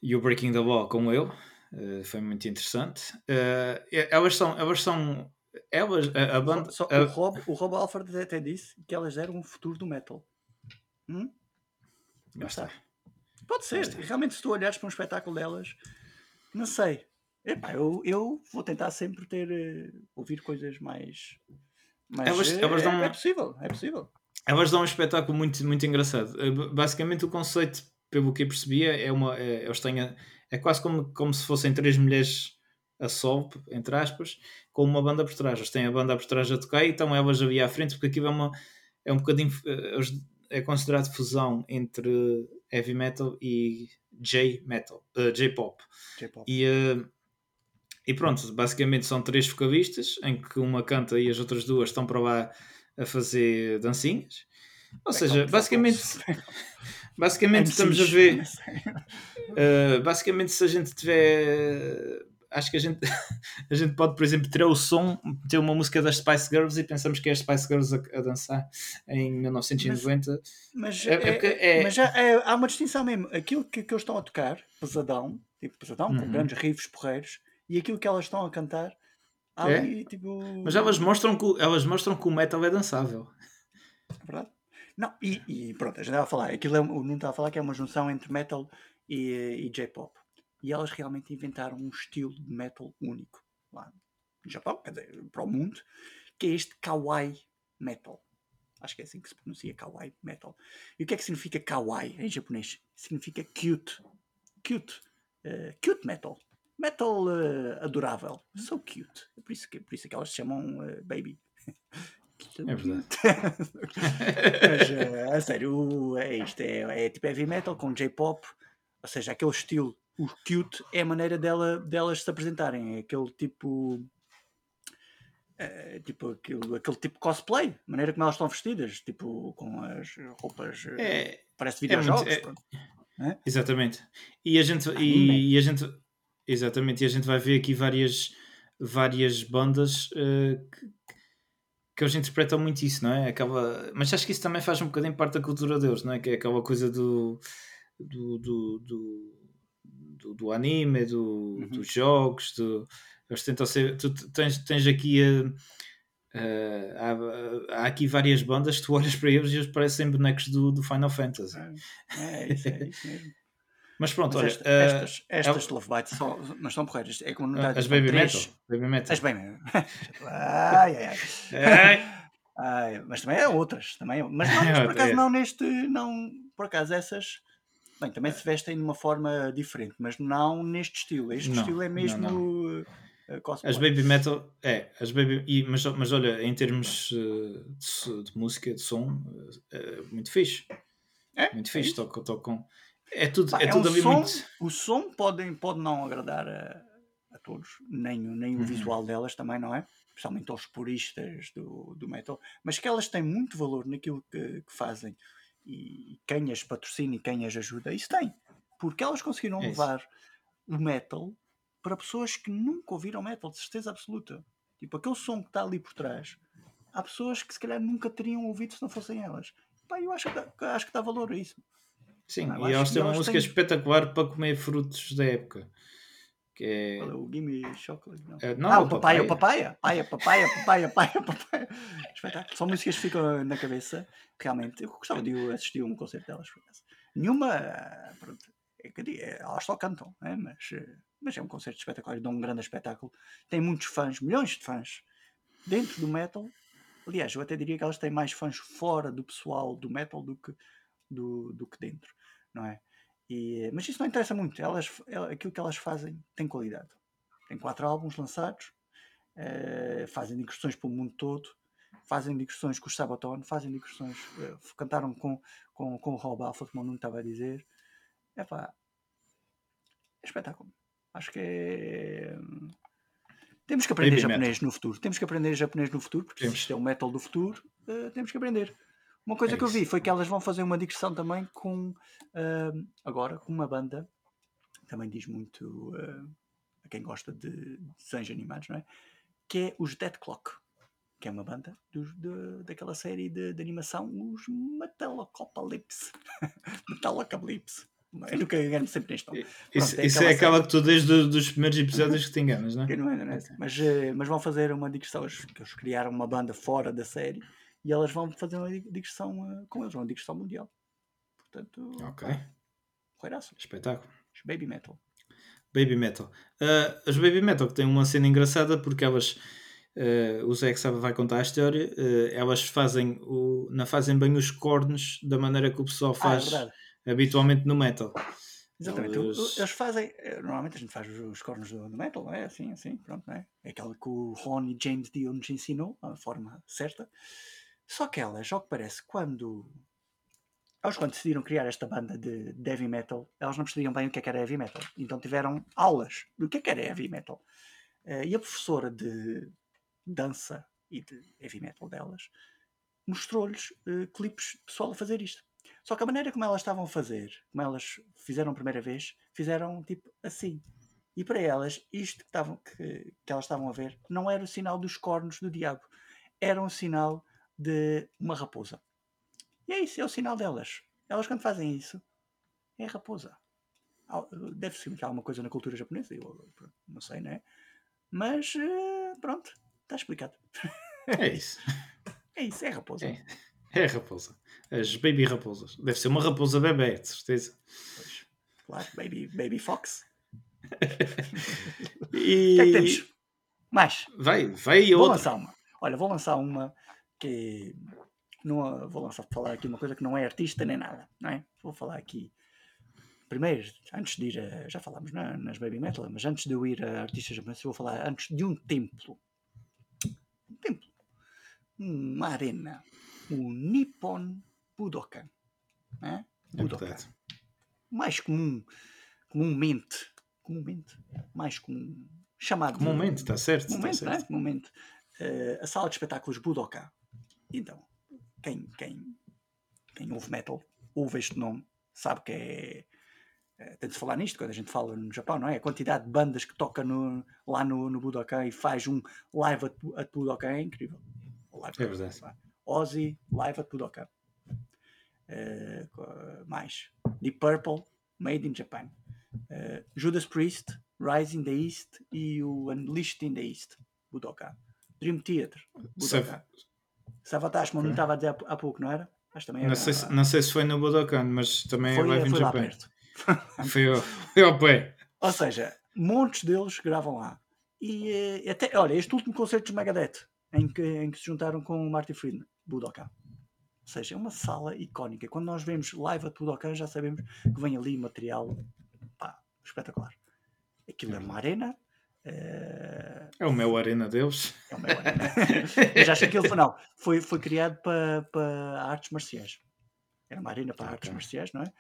e o Breaking the Law com ele. Uh, foi muito interessante. Uh, elas são. Elas são elas, a, a banda. Só, a- o, Rob, o Rob Alford até disse que elas eram um futuro do metal. Hum? Está. Pode ser. está. Realmente, se tu olhares para um espetáculo delas, não sei. Epá, eu, eu vou tentar sempre ter eh, ouvir coisas mais. Mas Elas- eh, elas é, dão- é possível, é possível. Elas dão um espetáculo muito, muito engraçado. Uh, b- Basicamente, o conceito, pelo que eu percebia, é uma. É, eles têm a- é quase como, como se fossem três mulheres a sol, entre aspas, com uma banda por trás. Eles têm a banda por trás a tocar e estão elas ali à frente, porque aquilo é uma. É um bocadinho. eh, É considerado fusão entre heavy metal e J-metal, uh, J-pop. J-pop. E, eh, e pronto, basicamente são três vocalistas, em que uma canta e as outras duas estão para lá a fazer dancinhas. Ou seja, Back basicamente, basicamente estamos a ver. eh, basicamente, se a gente tiver. Acho que a gente, a gente pode, por exemplo, ter o som, ter uma música das Spice Girls e pensamos que é as Spice Girls a, a dançar em 1990. Mas, É- é é- é- mas já é- há uma distinção mesmo. Aquilo que, que eles estão a tocar, pesadão, tipo pesadão, com Uhum. grandes riffs porreiros, e aquilo que elas estão a cantar, É? ali, tipo. Mas elas mostram que, o- elas mostram que o metal é dançável. É verdade? Não, e, e pronto, a gente estava a falar, aquilo é, o Nuno estava a falar que é uma junção entre metal e, e J-pop. E elas realmente inventaram um estilo de metal único lá no Japão, quer dizer, para o mundo, que é este kawaii metal. Acho que é assim que se pronuncia kawaii metal. E o que é que significa kawaii em japonês? Significa cute. Cute. Eh, cute metal. Metal eh, adorável. So cute. É por isso que, por isso que elas se chamam eh, baby. É verdade. Mas, eh, a sério, é isto. É, é tipo heavy metal com J-pop. Ou seja, aquele estilo, o cute, é a maneira dela, delas se apresentarem. É aquele tipo. eh, tipo aquele, aquele tipo cosplay, a maneira como elas estão vestidas, tipo com as roupas, É, parece é muito- videojogos. é- pronto. Exatamente. E a gente, e, e a gente exatamente, e a gente vai ver aqui várias, várias bandas eh, que, que eles interpretam muito isso, não é? Aquela, mas acho que isso também faz um bocadinho parte da cultura deles, não é? Que é aquela coisa do, do, do, do, do, do anime, do, Uhum. dos jogos, do, eles tentam ser. Tu tens, tens aqui eh, há, há aqui várias bandas, tu olhas para eles e eles parecem bonecos do, do Final Fantasy. É, é isso, é isso mesmo. Mas pronto, Mas olha, esta- eh, estas, estas de Love Bites são, mas estão porreiras. É como não está a as são Baby três- Metal. Baby Metal. As bem ai, ai, ai. Ai. Ai, mas também há outras. Também, há- mas não, mas por acaso É. não neste. Não, por acaso essas. Bem, também se vestem de uma forma diferente, mas não neste estilo. Este Não, estilo é não, mesmo uh, cosplay. As Baby Metal, é, as Baby, e, mas, mas olha, em termos eh, de, de música, de som, eh, é muito fixe. É, Muito é fixe, isso. tocam, tocam. É tudo, Pá, é é tudo um ali som, muito. O som pode, pode não agradar a, a todos, nem, o- nem o Uhum. visual delas também, não é? Especialmente aos puristas do, do metal, mas que elas têm muito valor naquilo que, que fazem e quem as patrocina e quem as ajuda, isso tem, porque elas conseguiram É levar o metal para pessoas que nunca ouviram metal, de certeza absoluta. Tipo, aquele som que está ali por trás, há pessoas que se calhar nunca teriam ouvido se não fossem elas. Pá, eu acho que, dá- acho que dá valor a isso. Sim, eu e que têm uma música têm- espetacular para comer frutos da época. Que é. Qual é o Gimme Chocolate? Não. é- não, ah, o papaya, o papaya, papaya, papaya, papaya, papaya, papaya. Espetáculo. São músicas que ficam na cabeça, realmente. Eu gostava de assistir um concerto delas. Nenhuma, ah, pronto, é que é, elas só cantam, né? mas, eh, mas é um concerto espetacular, dá um grande espetáculo. Tem muitos fãs, milhões de fãs dentro do metal. Aliás, eu até diria que elas têm mais fãs fora do pessoal do metal do que, do, do que dentro, não é? E, mas isso não interessa muito. Elas, el- aquilo que elas fazem tem qualidade. Tem quatro álbuns lançados, eh, fazem digressões pelo mundo todo, fazem digressões com o Sabaton, fazem digressões, eh, cantaram com, com, com o Rob Alpha, como o Nuno estava a dizer. É pá, é espetáculo. Acho que é. Temos que aprender Baby japonês no futuro. Temos que aprender japonês no futuro, porque se Temos. isto é o metal do futuro, eh, temos que aprender. Uma coisa É que eu vi foi que elas vão fazer uma digressão também com ah, agora com uma banda também diz muito ah, a quem gosta de desenhos animados, não é? Que é os Dead Clock, que é uma banda dos, de- daquela série de, de animação, os Metalocalypse. Metalocalypse. Eu nunca engano sempre neste nome. Isso, Pronto, é isso é aquela que tu desde os primeiros episódios que te enganas, não é? Que não é, não é? Mas, eh, mas vão fazer uma digressão, eles, que eles criaram uma banda fora da série e elas vão fazer uma dig- digressão eh, com eles, uma digressão mundial. Portanto, Ok, correiraço. espetáculo. Os Baby Metal. Baby Metal. Ah, as Baby Metal que têm uma cena engraçada porque elas, ah, o Zé que sabe vai contar a história, ah, elas fazem, o, não fazem bem os cornos da maneira que o pessoal Ah, é faz habitualmente no metal. Exatamente. Eles- Eles... fazem. Normalmente a gente faz os, os cornos do, metal, não é? Assim, assim, pronto, não é? É aquela que o Ronnie James Dio nos ensinou, a forma certa. Só que elas, ao que parece, quando. Elas, quando decidiram criar esta banda de, de heavy metal, elas não percebiam bem o que é que era heavy metal. Então tiveram aulas do que é que era heavy metal. Eh, e a professora de dança e de heavy metal delas mostrou-lhes eh, clipes de pessoal a fazer isto. Só que a maneira como elas estavam a fazer, como elas fizeram a primeira vez, fizeram tipo assim. E para elas, isto que, estavam, que, que elas estavam a ver não era o sinal dos cornos do diabo, era um sinal de uma raposa. E é isso, é o sinal delas. Elas, quando fazem isso, é raposa. Deve significar alguma coisa na cultura japonesa, eu não sei, não é? Mas eh, pronto, está explicado. É isso. É isso, é raposa. É. É raposa. As Baby Raposas. Deve ser uma raposa bebê, de certeza. Pois, claro, Baby, baby Fox. O E... que é que temos? Mais. Vai, vai e Vou outra. lançar uma. Olha, vou lançar uma que. Não, vou lançar, falar aqui uma coisa que não é artista nem nada, não é? Vou falar aqui. Primeiro, antes de ir a. Já falámos na- nas Baby Metal, mas antes de eu ir a artistas japoneses, vou falar antes de um templo. Um templo. Uma arena. O Nippon Budokan. É? É Budokan verdade. mais comum, comumente, comumente, mais comum, chamado Comumente, está certo. Comumente, é? certo. Comumente, eh, a sala de espetáculos Budoka. Então, quem, quem, quem ouve metal, ouve este nome, sabe que é. eh, tem de se falar nisto quando a gente fala no Japão, não é? A quantidade de bandas que toca no, lá no, no Budokan e faz um live at, at Budokan é incrível. Live É verdade. Ozzy, Live at Budokan. Eh, co- mais Deep Purple, Made in Japan. Eh, Judas Priest, Rise in the East e o Unleashed in the East, Budokan. Dream Theater, Budokan. Sav- Savatage, como estava a dizer há, pouco, não era? Mas também era, Não sei, se, não sei se foi no Budokan, mas também foi, é Live foi lá Japan. perto. Foi ao, foi ao pé. Ou seja, montes deles gravam lá. E eh, até, olha, este último concerto dos Megadeth, em que, em que se juntaram com o Marty Friedman, Budokan. Ou seja, é uma sala icónica. Quando nós vemos live a Budokan, já sabemos que vem ali material pá, espetacular. Aquilo é uma arena. Eh, É o meu arena deles. é uma arena. Mas acho que aquilo foi, não, foi, foi criado para, para artes marciais. Era uma arena para Ok. artes marciais, não é?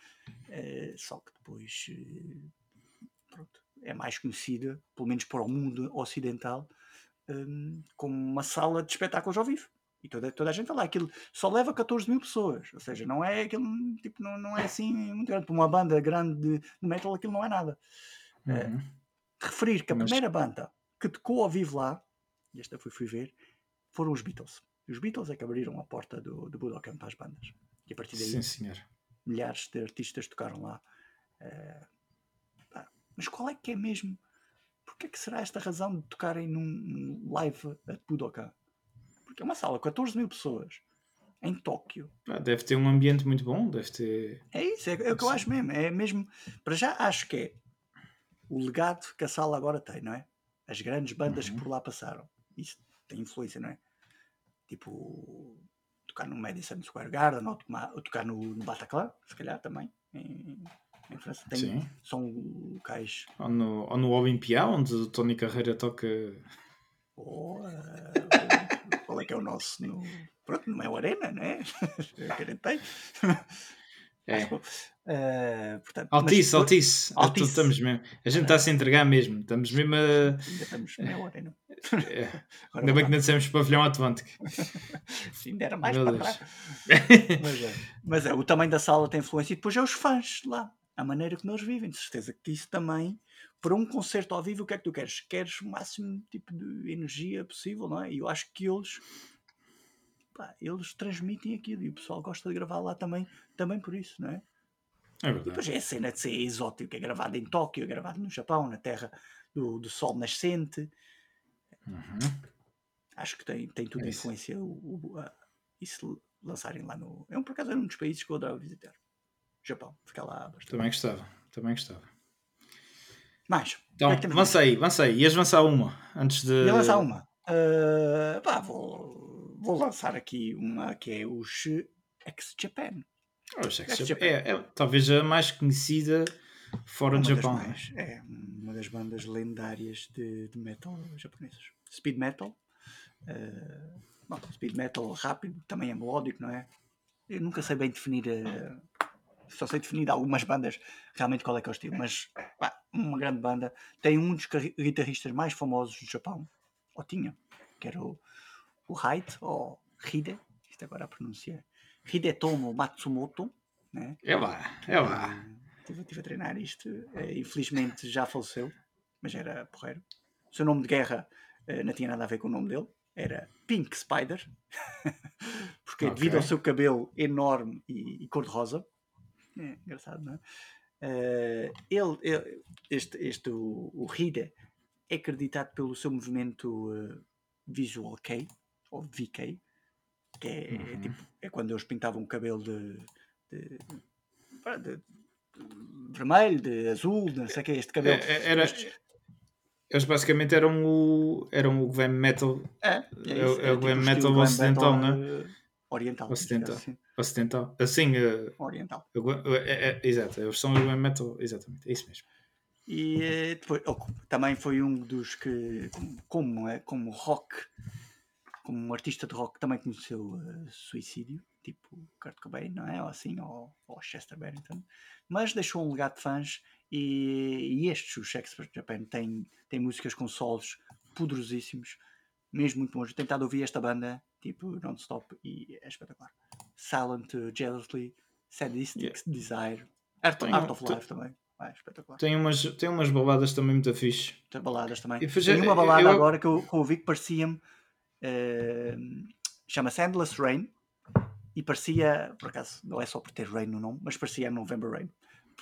Eh, só que depois eh, pronto, é mais conhecida, pelo menos para o mundo ocidental, hum, como uma sala de espetáculos ao vivo. E toda, toda a gente está lá. Aquilo só leva 14 mil pessoas. Ou seja, não é aquilo, tipo, não, não é assim muito grande. Para uma banda grande de, metal, aquilo não é nada. É. Uhum. Referir que a Mas- primeira banda que tocou ao vivo lá, e esta fui, fui ver, foram os Beatles. Os Beatles é que abriram a porta do, do Budokan para as bandas. E a partir daí Sim, milhares de artistas tocaram lá. Pá, mas qual é que é mesmo? Porquê é que será esta razão de tocarem num, live a Budokan? Porque é uma sala, 14 mil pessoas, em Tóquio. Pá, Deve ter um ambiente muito bom, deve ter. É isso, é, é o que eu acho mesmo. É mesmo, para já acho que é o legado que a sala agora tem, não é? As grandes bandas Uhum. que por lá passaram. Isso tem influência, não é? Tipo, tocar no Madison Square Garden ou, tomar- ou tocar no, no Bataclan, se calhar também, em, em França. Tem, Sim. são locais. Ou no, ou no Olympia, onde o Tony Carreira toca. Oh, eh, qual é que é o nosso? No, pronto, não é o Arena, que a gente tem. É. Acho eh, portanto, mas Altice, foi- Altice. Altice. Estamos mesmo. A gente está a se entregar mesmo. Estamos mesmo a. Ainda estamos meia hora, não? é. Ainda bem que não dissemos pavilhão Atlântico. Sim, ainda era mais Meu para Deus. trás. Mas é. Mas é, o tamanho da sala tem influência e depois é os fãs lá, a maneira como eles vivem. De certeza que isso também, para um concerto ao vivo, o que é que tu queres? Queres o máximo tipo de energia possível, não é? E eu acho que eles, pá, eles transmitem aquilo e o pessoal gosta de gravar lá também, também por isso, não é? É E verdade. depois é a cena de ser exótico, é gravado em Tóquio, é gravado no Japão, na terra do, do sol nascente. Uhum. acho que tem, tem tudo É influência o, o, a, isso lançarem lá no. É um por acaso era um dos países que eu adorava visitar. Japão, ficar lá bastante. Também gostava. Também gostava. Mais. Então, que é avancei, avancei. Ias avançar uma antes de. Ia lançar uma. Ah, pá, vou, vou lançar aqui uma que é os X-Japan. Oh, Sex Sex Japan. É, é talvez a mais conhecida fora Uma do Japão. mais- é uma das bandas lendárias de, de metal japonesas. Speed metal. ah, bom, speed metal rápido, também é melódico, não é? Eu nunca sei bem definir. ah, só sei definir de algumas bandas realmente qual é que é o estilo, mas pá, uma grande banda. Tem um dos guitarristas mais famosos do Japão, ou tinha, que era o, o Hide, ou Hide, isto agora a pronúncia, Hidetomo Matsumoto, né? É lá, é lá. Estive, estive a treinar isto. eh, infelizmente já faleceu, mas era porreiro. O seu nome de guerra eh, não tinha nada a ver com o nome dele. Era Pink Spider. Porque Ok. devido ao seu cabelo enorme e, e cor-de-rosa. É engraçado, não é? Eh, ele, ele- este, este o, o Hide, é acreditado pelo seu movimento eh, Visual K, ou VK, que é, é Uhum. tipo, é quando eles pintavam o cabelo de, de- de- de vermelho, de azul, não sei o que, este cabelo. É- é- Era, eles basicamente eram o, eram o glam metal é, é o- é o glam estilo metal ocidental, metal, né? eh, Oriental. Ocidental. Assim, ocidental. Assim, eh, oriental. é- é- exato, eles são o glam metal, exatamente, é isso mesmo. E eh, depois, também foi um dos que, como, como, é, como rock, como um artista de rock, também conheceu eh, suicídio, tipo Kurt Cobain, não é? Ou assim, ou, ou Chester Bennington. Mas deixou um legado de fãs e, e estes, os Shakespeare Japan, têm, têm músicas com solos poderosíssimos, mesmo muito bons. Eu tentado ouvir esta banda, tipo non-stop, e é espetacular. Silent uh, Jealously, Sadistic Desire, Art, Tem- Art of Life também. É espetacular. Tem umas, tem umas baladas também muito fixe. Tem baladas também. E Tem uma balada eu- agora que eu, que eu ouvi que parecia-me. Eh, Chama-se Endless Rain. E parecia, por acaso, não é só por ter Rain no nome, mas parecia November Rain.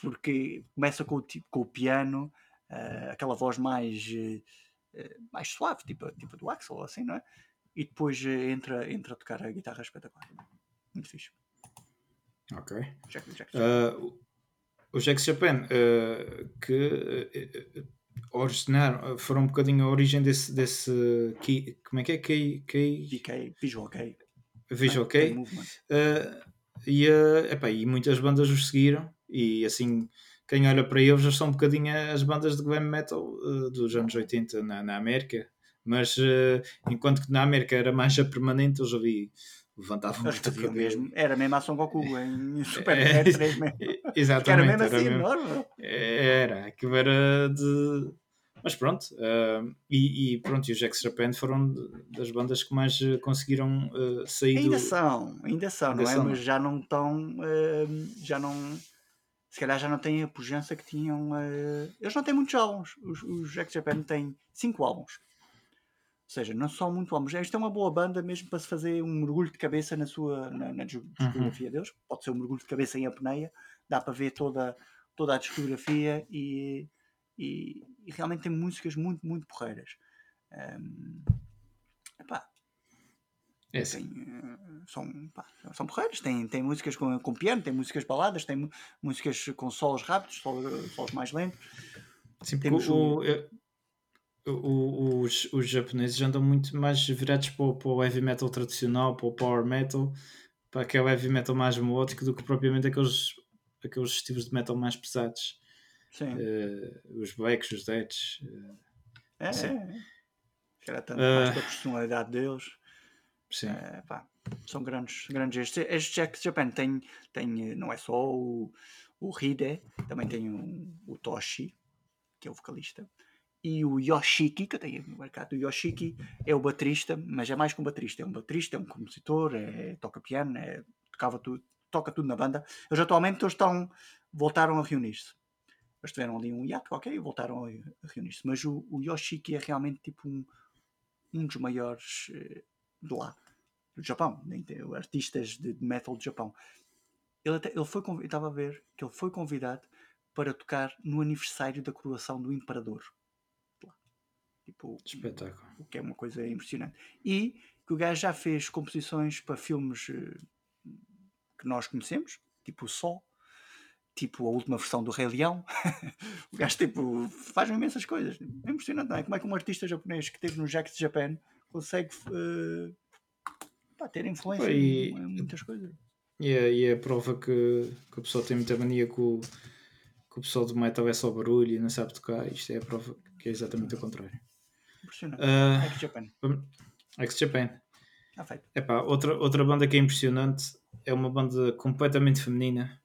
Porque começa com o, tipo, com o piano, eh, aquela voz mais, eh, mais suave, tipo, tipo do Axel, assim, não é? E depois entra, entra a tocar a guitarra espetacular. Muito fixe. Ok. Jack, Jack, Uh, o- Japan, uh, que uh, uh, originaram, uh, foram um bocadinho a origem desse, desse key, como é que é? Key, key VK, Visual K. Visual Key Kei. Movement. Uh, e, uh, epá, e muitas bandas os seguiram e assim quem olha para eles já são um bocadinho as bandas de glam metal uh, dos anos 80 na, na América mas uh, enquanto que na América era mais a permanente eu já vi levantavam Eles muito a faziam cabeça. mesmo, era mesmo a Son Goku em Super É, Cat 3 mesmo. Que era Exatamente. mesmo era assim, mesmo- enorme. Era, aquilo era de. Mas pronto, ah, e, e pronto, e os Jax Japan foram de- das bandas que mais eh, conseguiram eh, sair Ainda do. são, ainda são, Ainda não é? são. Mas já não estão, eh, já não, se calhar já não têm a pujança que tinham. eh, Eles não têm muitos álbuns. Os, os Jack Japan têm 5 álbuns. Ou seja, não são muito álbuns. Isto é uma boa banda mesmo para se fazer um mergulho de cabeça na sua na, na Uhum. discografia deles. Pode ser um mergulho de cabeça em apneia. Dá para ver toda, toda a discografia e, e, e realmente tem músicas muito, muito porreiras. Ahm, epá, É assim. tem, eh, são, pá, são porreiras, tem, tem músicas com, com piano, tem músicas baladas, tem músicas com solos rápidos, solos, solos mais lentos. Sim, Temos o- o- o- os, os japoneses andam muito mais virados para o, para o heavy metal tradicional, para o power metal, para aquele heavy metal mais melódico do que propriamente aqueles, aqueles estilos de metal mais pesados. Sim, Eh, os blacks, os deads. eh, é, sim. é, é. Calhar tanto mais pela personalidade deles. sim. eh, pá, são grandes, grandes estes. Este Jack Japan tem, tem, eh, não é só o, o Hide, também tem o, o Toshi, que é o vocalista, e o Yoshiki, que eu tenho marcado. O Yoshiki é o baterista, mas é mais que um baterista, é um baterista, é um compositor, é, toca piano, é, tocava toca tudo na banda. Eles atualmente eles estão, voltaram a reunir-se. Eles tiveram ali um hiato qualquer e voltaram a, reunir-se. Mas o, o Yoshiki é realmente tipo um, um dos maiores eh, de lá, do Japão, artistas de, de metal do Japão. Ele, até, ele foi convi- estava a ver que ele foi convidado para tocar no aniversário da coroação do imperador. Tipo, Espetáculo. o que é uma coisa impressionante. E que o gajo já fez composições para filmes eh, que nós conhecemos, tipo o Sol, tipo a última versão do Rei Leão. o gajo tipo, faz imensas coisas. É impressionante, não é? Como é que um artista japonês que esteve no Jack Japan consegue eh, pá, ter influência E- em, muitas coisas. E é, e é a prova que, que o pessoal tem muita mania o, que o pessoal do metal é só barulho e não sabe tocar. Isto é a prova que é exatamente o contrário. Impressionante. Ah, Jack Japan. X-Japan. Está feito. Epá, outra, outra banda que é impressionante é uma banda completamente feminina.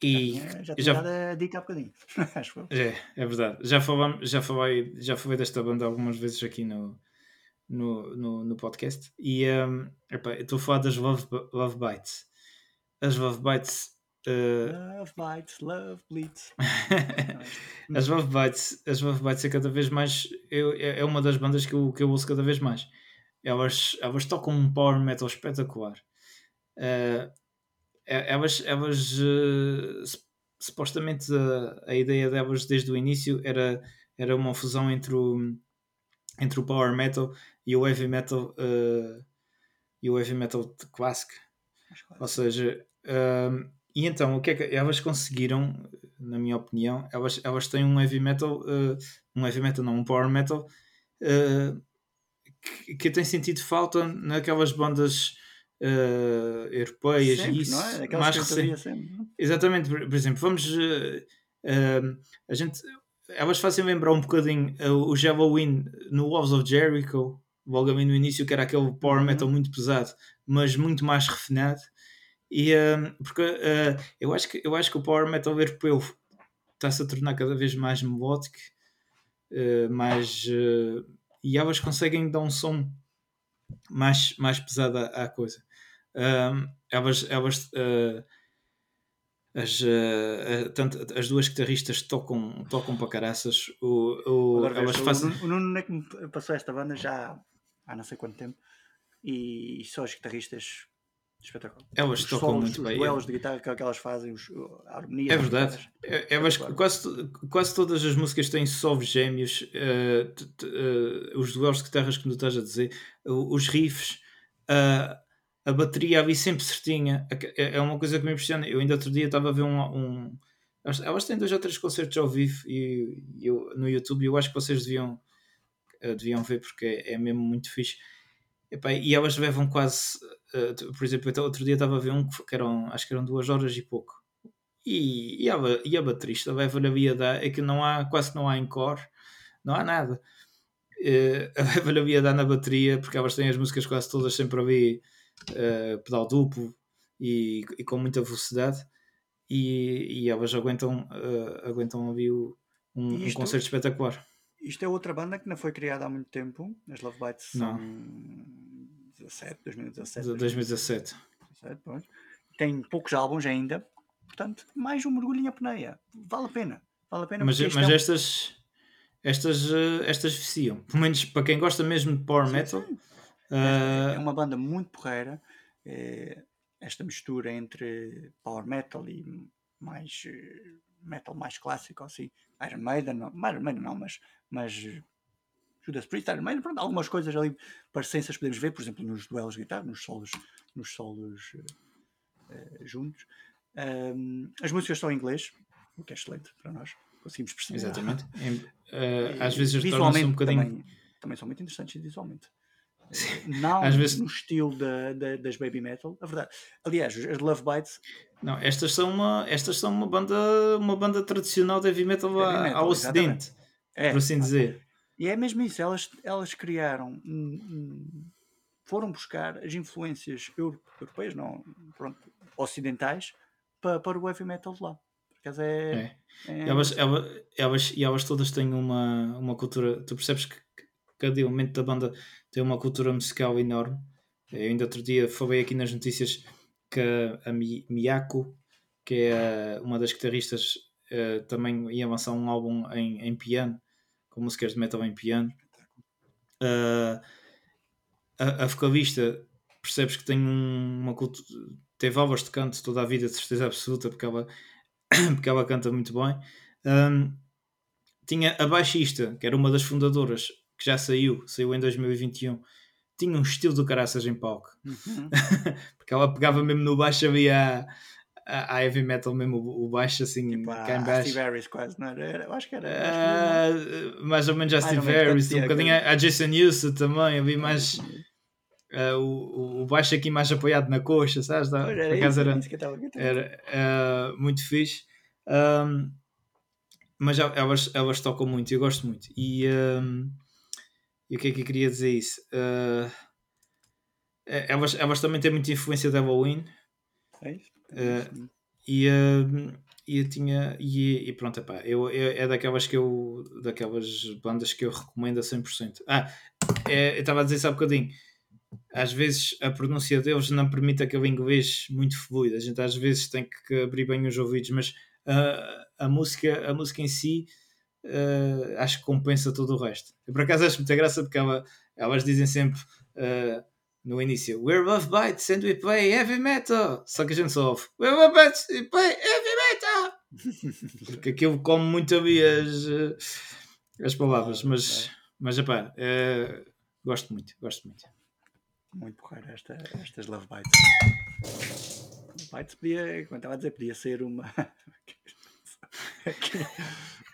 E Já, tinha dado a dica há bocadinho. Acho eu. é, é verdade. Já, falamos, já, falei, já falei desta banda algumas vezes aqui no, no, no, no podcast. E um, epá, eu estou a falar das Love, Love Bites. As Love Bites. Uh, Love bites, love as Love Bites, as Love Bites é cada vez mais. Eu, é é uma das bandas que eu, que eu ouço cada vez mais. Elas, elas tocam um power metal espetacular. Uh, elas, elas uh, sup- supostamente a, a ideia delas desde o início era, era uma fusão entre o, entre o power metal e o heavy metal e o heavy metal de clássico. Ou seja, hum, e então o que é que elas conseguiram, na minha opinião, elas, elas têm um heavy metal, uh, um heavy metal não, um power metal uh, que, que tem sentido falta naquelas bandas uh, europeias Sempre, e isso não é? Daquelas mais sempre. é? Exatamente, por, por exemplo, vamos a gente elas fazem lembrar um bocadinho o Halloween no Walls of Jericho, logo ali no início, que era aquele power Uhum. metal muito pesado, mas muito mais refinado. E um, porque uh, eu, acho que, eu acho que o power metal europeu está-se a tornar cada vez mais melódico, uh, mais, uh, e elas conseguem dar um som mais, mais pesado à, à coisa. Elas, elas uh, as, uh, uh, tanto, as duas guitarristas tocam, tocam para caraças. O, o, elas fazem... o, Nuno- o Nuno é que me passou esta banda já há não sei quanto tempo e só os guitarristas espetacular. Elas Os tocam solos, muito os bem. duelos de guitarra que, que elas fazem, os, a harmonia. É verdade. É, elas, Claro. quase, to- quase todas as músicas têm solos gêmeos, eh, t- t- eh, os duelos de guitarras que tu estás a dizer, os riffs, a- a bateria ali sempre certinha. É é uma coisa que me impressiona. Eu ainda outro dia estava a ver um. um elas- têm dois ou três concertos ao vivo e, eu, no YouTube e eu acho que vocês deviam, eh, deviam ver porque é, é mesmo muito fixe. Epá, e elas levam quase, eh, por exemplo, outro dia estava a ver um que eram, acho que eram duas horas e pouco. E, e, a, e a baterista leva-lhe a via da, é que não há, quase não há encore, não há nada. Leva-lhe a via dar na bateria, porque elas têm as músicas quase todas sempre ali uh, pedal duplo e, e, com muita velocidade e, e elas aguentam, uh, aguentam ali o, um, um, concerto espetacular. Isto é outra banda que não foi criada há muito tempo, as Love Bites são 17, 2017. 2017. 2017 Tem poucos álbuns ainda, portanto, mais um mergulho em apneia. Vale a pena. Vale a pena mas mas é estas, estas, uh, estas viciam. Pelo menos para quem gosta mesmo de power sim, metal. Sim. Uh... É uma banda muito porreira. É, esta mistura entre power metal e mais metal mais clássico, assim. Iron Maiden, não, Iron Maiden não, mas, mas Judas Priest, Iron Maiden, pronto, algumas coisas ali parecências podemos ver, por exemplo, nos duelos de guitarra, nos solos, nos solos juntos. Um, as músicas estão em inglês, o que é excelente para nós conseguimos perceber. Exatamente. Uh, às vezes tornam-se um bocadinho. Também, também, são muito interessantes visualmente. Não às vezes... no estilo da, da, das baby metal, a verdade. Aliás, as Love Bites. Não, estas são uma, estas são uma banda, uma banda tradicional de heavy metal, heavy metal ao Ocidente, é, por assim dizer. E é mesmo isso, elas, elas criaram, foram buscar as influências europeias, não, pronto, ocidentais, para, para o heavy metal de lá. É, é. é... Elas, elas, elas, e elas todas têm uma, uma cultura. Tu percebes que cada elemento da banda tem uma cultura musical enorme. Eu ainda outro dia falei aqui nas notícias que a Miyako, que é uma das guitarristas, eh, também ia lançar um álbum em, em piano, com músicas de metal em piano. Uh, a, a vocalista percebes que tem uma cultura, teve aulas de canto toda a vida, de certeza absoluta, porque ela porque ela canta muito bem. Um, tinha a baixista, que era uma das fundadoras, que já saiu, saiu em 2021. Tinha um estilo do caraças em palco, uhum. porque ela pegava mesmo no baixo, havia a, a heavy metal mesmo, o, baixo assim, tipo cá em baixo. Steve Harris quase, não era? Eu acho que era. Uh, mais ou menos a Steve Harris, um bocadinho a, a Jason Newsted também, havia mais. Uh, o, o baixo aqui mais apoiado na coxa, sabes? Da, era, isso, era, era uh, muito fixe. Um, mas elas, elas tocam muito, eu gosto muito. E, um, e o que é que eu queria dizer isso? Uh, elas, elas também têm muita influência da Halloween. É uh, e, uh, e tinha. E, e pronto, epá, eu, eu, é daquelas que eu. daquelas bandas que eu recomendo a 100%. Ah, é, eu estava a dizer isso há bocadinho às vezes a pronúncia deles não permite aquele inglês muito fluido. A gente às vezes tem que abrir bem os ouvidos, mas uh, a, música, a música em si uh, acho que compensa todo o resto. Eu por acaso acho muita graça porque ela, elas dizem sempre uh, no início We're Love Bites and we play heavy metal. Só que a gente só ouve We're Love Bites and we play heavy metal. porque aquilo come muito ali as, as palavras, mas, mas epá, gosto muito, gosto muito muito porreiro esta, estas Love Bites. Bites podia, como estava a dizer, podia ser uma.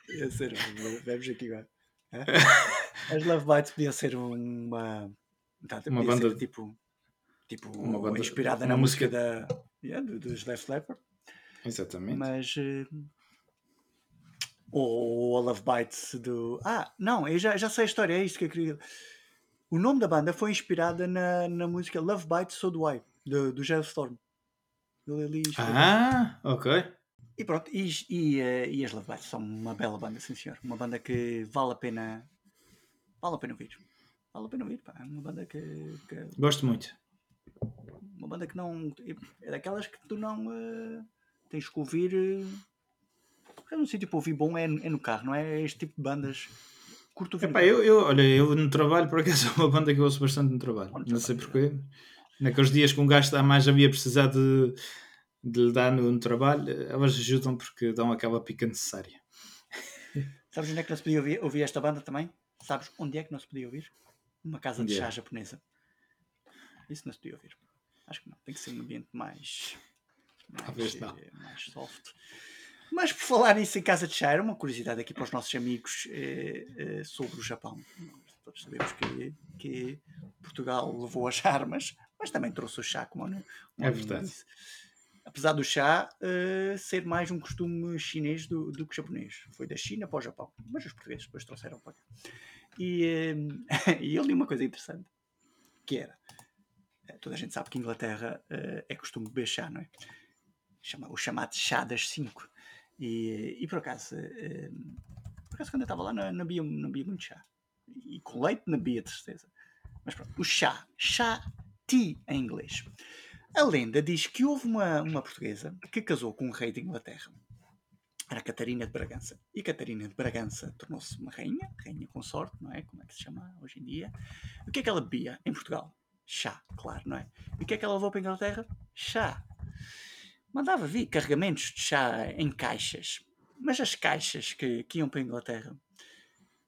podia ser. Vemos aqui agora. As Love Bites podia ser uma. Tá, uma banda tipo. Tipo, uma banda, inspirada uma na música, música da, yeah, dos Left Leppard. Exatamente. Mas. Uh, ou a Love Bites do. Ah, não, eu já, já sei a história, é isto que eu queria. O nome da banda foi inspirada na, na música Love Bites So Do I, do, do Storm. ah, ok. E pronto, e, e, uh, e as Love Bites são uma bela banda, sim senhor. Uma banda que vale a pena. Vale a pena ouvir. Vale a pena ouvir, pá. É uma banda que, que, Gosto muito. Uma banda que não. É daquelas que tu não uh, tens que ouvir. Uh, é um sítio para ouvir bom é, é no carro, não é? Este tipo de bandas curto o Epá, eu, eu, olha, eu no trabalho, por acaso, é uma banda que eu ouço bastante no trabalho. Não, não sei porquê. Naqueles dias que um gajo está mais havia precisado de, de lhe dar no, no, trabalho, elas ajudam porque dão aquela pica necessária. Sabes onde é que não se podia ouvir, ouvir esta banda também? Sabes onde é que não se podia ouvir? Numa casa de chá japonesa. Isso não se podia ouvir. Acho que não. Tem que ser um ambiente mais. mais Talvez não. Mais soft. Mas por falar nisso em casa de chá, era uma curiosidade aqui para os nossos amigos eh, eh, sobre o Japão. Todos sabemos que, que, Portugal levou as armas, mas também trouxe o chá, como, como é verdade. Apesar do chá eh, ser mais um costume chinês do, do que japonês. Foi da China para o Japão, mas os portugueses depois trouxeram para cá. E, e eu li uma coisa interessante, que era toda a gente sabe que Inglaterra uh, é costume beber chá, não é? Chama, o chamado chá das 5. E, e por acaso, por acaso quando eu estava lá não, não, não muito chá. E com leite não bebia de certeza. Mas pronto, o chá, chá, tea em inglês. A lenda diz que houve uma, uma portuguesa que casou com um rei de Inglaterra. Era Catarina de Bragança. E Catarina de Bragança tornou-se uma rainha, rainha consorte, não é? Como é que se chama hoje em dia? O que é que ela bebia em Portugal? Chá, claro, não é? E o que é que ela levou para a Inglaterra? Chá. Mandava vir carregamentos de chá em caixas. Mas as caixas que, que iam para a Inglaterra,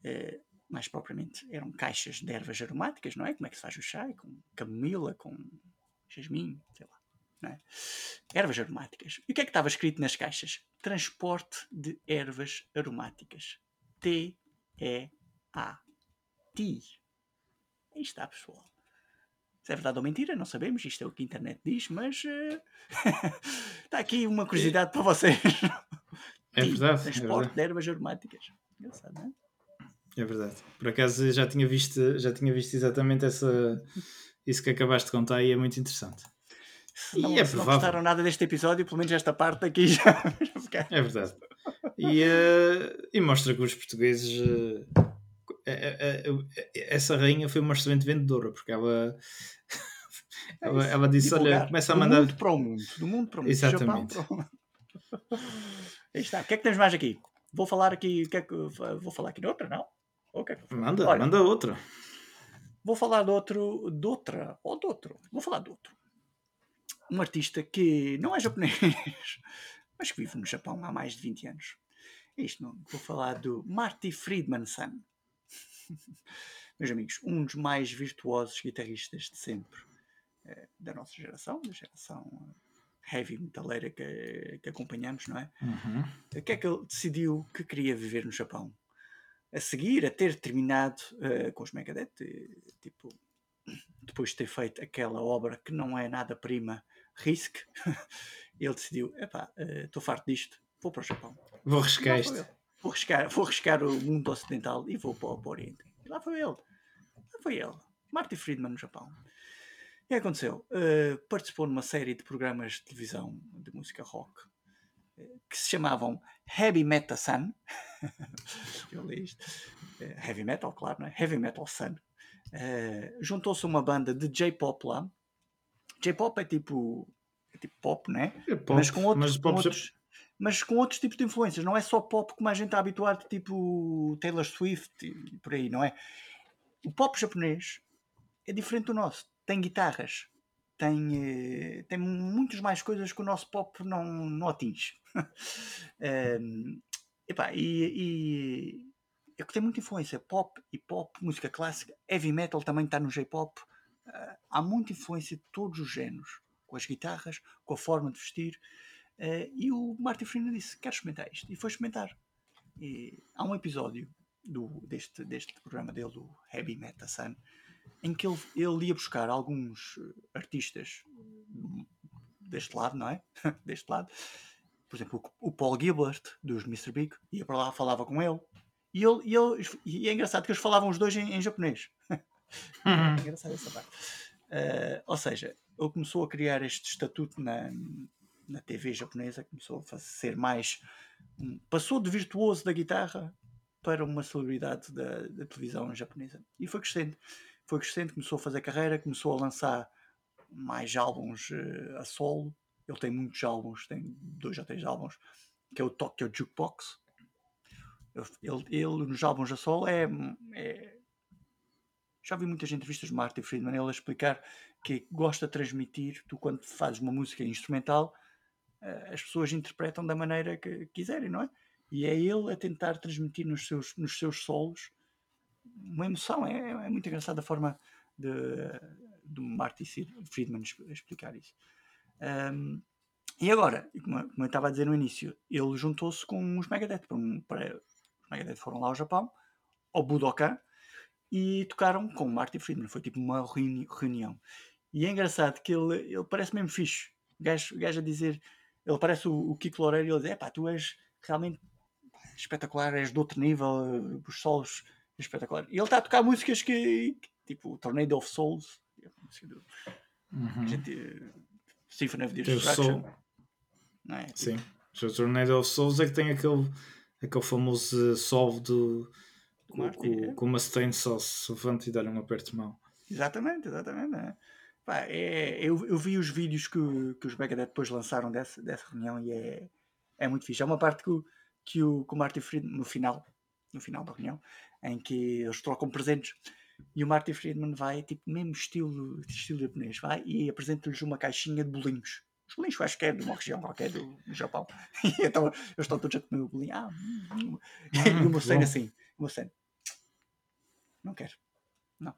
eh, mais propriamente, eram caixas de ervas aromáticas, não é? Como é que se faz o chá? Com camomila, com jasmim, sei lá. É? Ervas aromáticas. E o que é que estava escrito nas caixas? Transporte de ervas aromáticas. T-E-A. T. Aí está, pessoal. Se é verdade ou mentira, não sabemos. Isto é o que a internet diz, mas uh... está aqui uma curiosidade para vocês. É verdade. Transporte é verdade. de ervas aromáticas. Engraçado, não é? É verdade. Por acaso já tinha visto, já tinha visto exatamente essa, isso que acabaste de contar e é muito interessante. Se não, E é se não gostaram nada deste episódio, pelo menos esta parte aqui já. É verdade. E, eh, e mostra que os portugueses. eh, essa rainha foi uma excelente vendedora, porque ela. ela, ela disse: Olha, Divulgar. começa a Do mandar. mundo para o mundo. Do mundo para o mundo. Do Exatamente. para o mundo. Aí está. O que é que temos mais aqui? Vou falar aqui. Que é que, vou falar aqui de outra, não? Que é? Manda, Olha, manda outra. Vou falar de outro, de outra, ou de outro. Vou falar de outro. Um artista que não é japonês, mas que vive no Japão há mais de 20 anos. É isto não. Vou falar do Marty Friedman-san. Meus amigos, um dos mais virtuosos guitarristas de sempre eh, da nossa geração, da geração heavy metaleira que, que acompanhamos, não é? Uhum. O que é que ele decidiu que queria viver no Japão? A seguir, a ter terminado eh, com os Megadeth, eh, tipo, depois de ter feito aquela obra que não é nada prima, Risk, ele decidiu: epá, estou farto disto, vou para o Japão. Vou E foi isto. Vou arriscar, vou arriscar o mundo ocidental e vou para, o- para o Oriente. E lá foi ele. Lá foi ele. Marty Friedman no Japão. O que aconteceu? Eh, participou numa série de programas de televisão de música rock eh, que se chamavam Heavy Metal Sun. Eu li isto. Eh, heavy Metal, claro, não é? Heavy Metal Sun. Juntou-se a uma banda de J-pop lá. J-pop é tipo, é tipo pop, não é? É pop, mas com outros, mas com outros- mas com outros tipos de influências. Não é só pop como a gente está habituado, tipo Taylor Swift e por aí, não é? O pop japonês é diferente do nosso. Tem guitarras, tem, eh, tem muitas mais coisas que o nosso pop não, não atinge. Em, epá, e, e é que tem muita influência. Pop e pop, música clássica, heavy metal também está no J-pop. Há muita influência de todos os géneros, com as guitarras, com a forma de vestir. Eh, e o Martin Freeman disse: Quero experimentar isto. E foi experimentar. E há um episódio do, deste, deste programa dele, do Heavy Metal Sun, em que ele, ele ia buscar alguns eh, artistas deste lado, não é? deste lado. Por exemplo, o, o Paul Gilbert, dos Mr. Big, ia para lá, falava com ele. E, ele, e, ele, e é engraçado que eles falavam os dois em, em japonês. Uhum. É engraçado essa parte. Eh, ou seja, ele começou a criar este estatuto na, na TV japonesa, começou a ser mais. um- Passou de virtuoso da guitarra para uma celebridade da, da televisão japonesa. E foi crescendo. Foi crescendo, começou a fazer carreira, começou a lançar mais álbuns eh, a solo. Ele tem muitos álbuns, tem dois ou três álbuns, que é o Tokyo Jukebox. Ele, ele nos álbuns a solo é, é já vi muitas entrevistas de Martin Friedman ele a explicar que gosta de transmitir, tu quando fazes uma música instrumental, eh, as pessoas interpretam da maneira que quiserem, não é? E é ele a tentar transmitir nos seus, nos seus solos uma emoção. É, é muito engraçada a forma de, de Marty Friedman explicar isso. Ahm, e agora, como, eu estava a dizer no início, ele juntou-se com os Megadeth. Para, um- para- os Megadeth foram lá ao Japão, ao Budokan, e tocaram com o Marty Friedman. Foi tipo uma reuni- reunião. E é engraçado que ele, ele parece mesmo fixe. O gajo, o gajo a dizer, ele parece o, o Kiko Loureiro e ele diz: pá, tu és realmente espetacular, és de outro nível, os solos espetacular. E ele está a tocar músicas que, que- tipo Tornado of Souls, é a música do, Uhum. Gente, eh, Symphony of Destruction. Não é? Sim. O Tornado of Souls é que tem aquele, aquele famoso solve do. Com, com, é. com uma Stain se levanta e dar um aperto de mão. Exatamente, exatamente. é. Pá, é- eu, eu vi os vídeos que, que os Megadeth depois lançaram dessa, dessa reunião e é, é muito fixe. É uma parte que o, que o, que o Marty Friedman, no final, no final da reunião, em que eles trocam presentes e o Marty Friedman vai, tipo, mesmo estilo, estilo japonês, vai e apresenta-lhes uma caixinha de bolinhos. Os bolinhos, acho que é de uma região qualquer do, do Japão. E então eles estão todos a comer o bolinho. Ah, hum, hum. e o meu que cena assim, meu cena. Não quero. Não.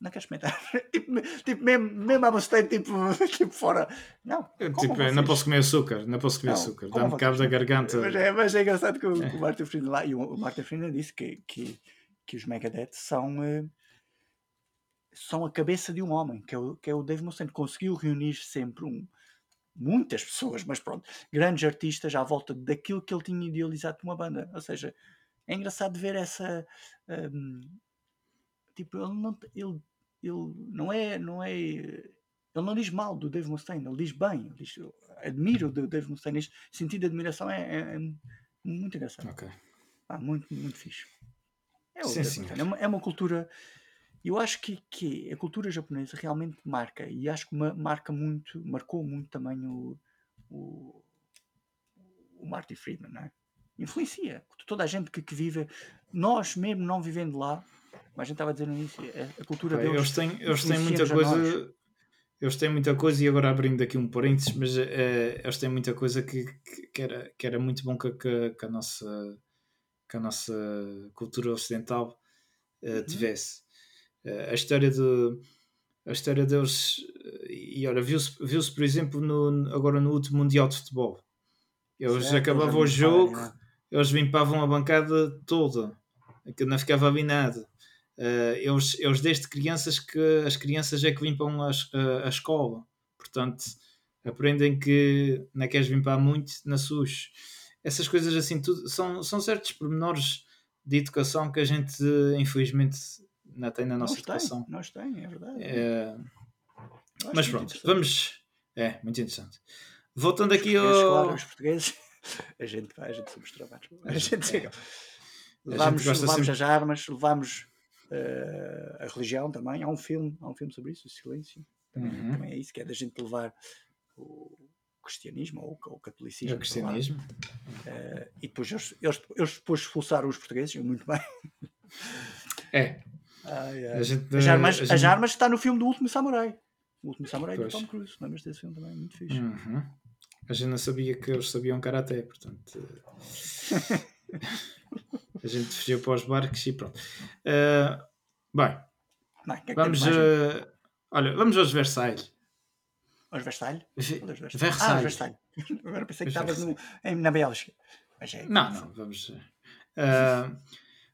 Não quero experimentar. tipo, tipo, mesmo, mesmo Mustaine, tipo, tipo fora. Não. Tipo, não posso comer açúcar, não posso comer Não, açúcar. Dá-me cabo da garganta. Mas é, mas é engraçado que o, que o Martin Friedman lá, e o, o Martin Friedman disse que, que, que os Megadeth são, eh, são a cabeça de um homem, que é o, que é o Dave Mustaine. Conseguiu reunir sempre um, muitas pessoas, mas pronto, grandes artistas à volta daquilo que ele tinha idealizado para uma banda. Ou seja, é engraçado ver essa. hum, tipo, ele não, ele, ele não é. Não é ele não diz mal do Dave Mustaine, ele diz bem, ele diz, admiro o Dave Mustaine. Este sentido de admiração é, é- é muito engraçado. Pá, muito, muito fixe. É, Sim. Mustaine, é, uma, é uma cultura. Eu acho que, que a cultura japonesa realmente marca, e acho que ma- marca muito, marcou muito também o, o, o Marty Friedman, não é? Influencia toda a gente que, que vive, nós mesmo não vivendo lá, mas a gente estava a dizer no início, a, cultura Pá, deles. Eles têm, eles têm muita coisa. Eles têm muita coisa, e agora abrindo aqui um parênteses, mas eh, eles têm muita coisa que, que, que era, que era muito bom que, que, que a, nossa, que a nossa cultura ocidental Uhum. tivesse. Eh, a história de a história deles e olha, viu-se viu por exemplo no, agora no último Mundial de Futebol. Eles Certo, acabavam o jogo, limparem, eles limpavam a bancada toda, que não ficava ali nada. Eh, eles, eles desde crianças que as crianças é que limpam as- a, a escola, portanto aprendem que não queres limpar muito na SUS. Essas coisas assim, tudo, são, são certos pormenores de educação que a gente infelizmente não tem na nossa Nós tem, educação. nós tem, é verdade. Acho mas pronto, vamos. É, muito interessante. Voltando Os aqui ao. claro, os portugueses, a gente vai, a gente somos travados. A gente, é. levamos, gosta levamos sempre- as armas, levamos eh, a religião também. Há um filme, há um filme sobre isso, o Silêncio. Também, Uhum. também é isso, que é da gente levar o cristianismo ou, o- ou o catolicismo. É o cristianismo. Eh, e depois eles, eles, eles depois expulsaram os portugueses, muito bem. É. Ai, ai. Gente, As, armas, a as gente- armas está no filme do Último Samurai. O Último Samurai Pois. do Tom Cruise. Lembras desse filme também? Muito fixe. Uhum. A gente não sabia que eles sabiam karaté, portanto. a gente fugiu para os barcos e pronto. Eh, bem, Bem, que é que vamos. eh, olha, vamos aos Versailles. Aos Versalhes? Ve- Qual os Versalhes? Versalhes. Ah, os Versalhes. Agora pensei que estavas na Bélgica. Mas é, Não, não, vamos. eh,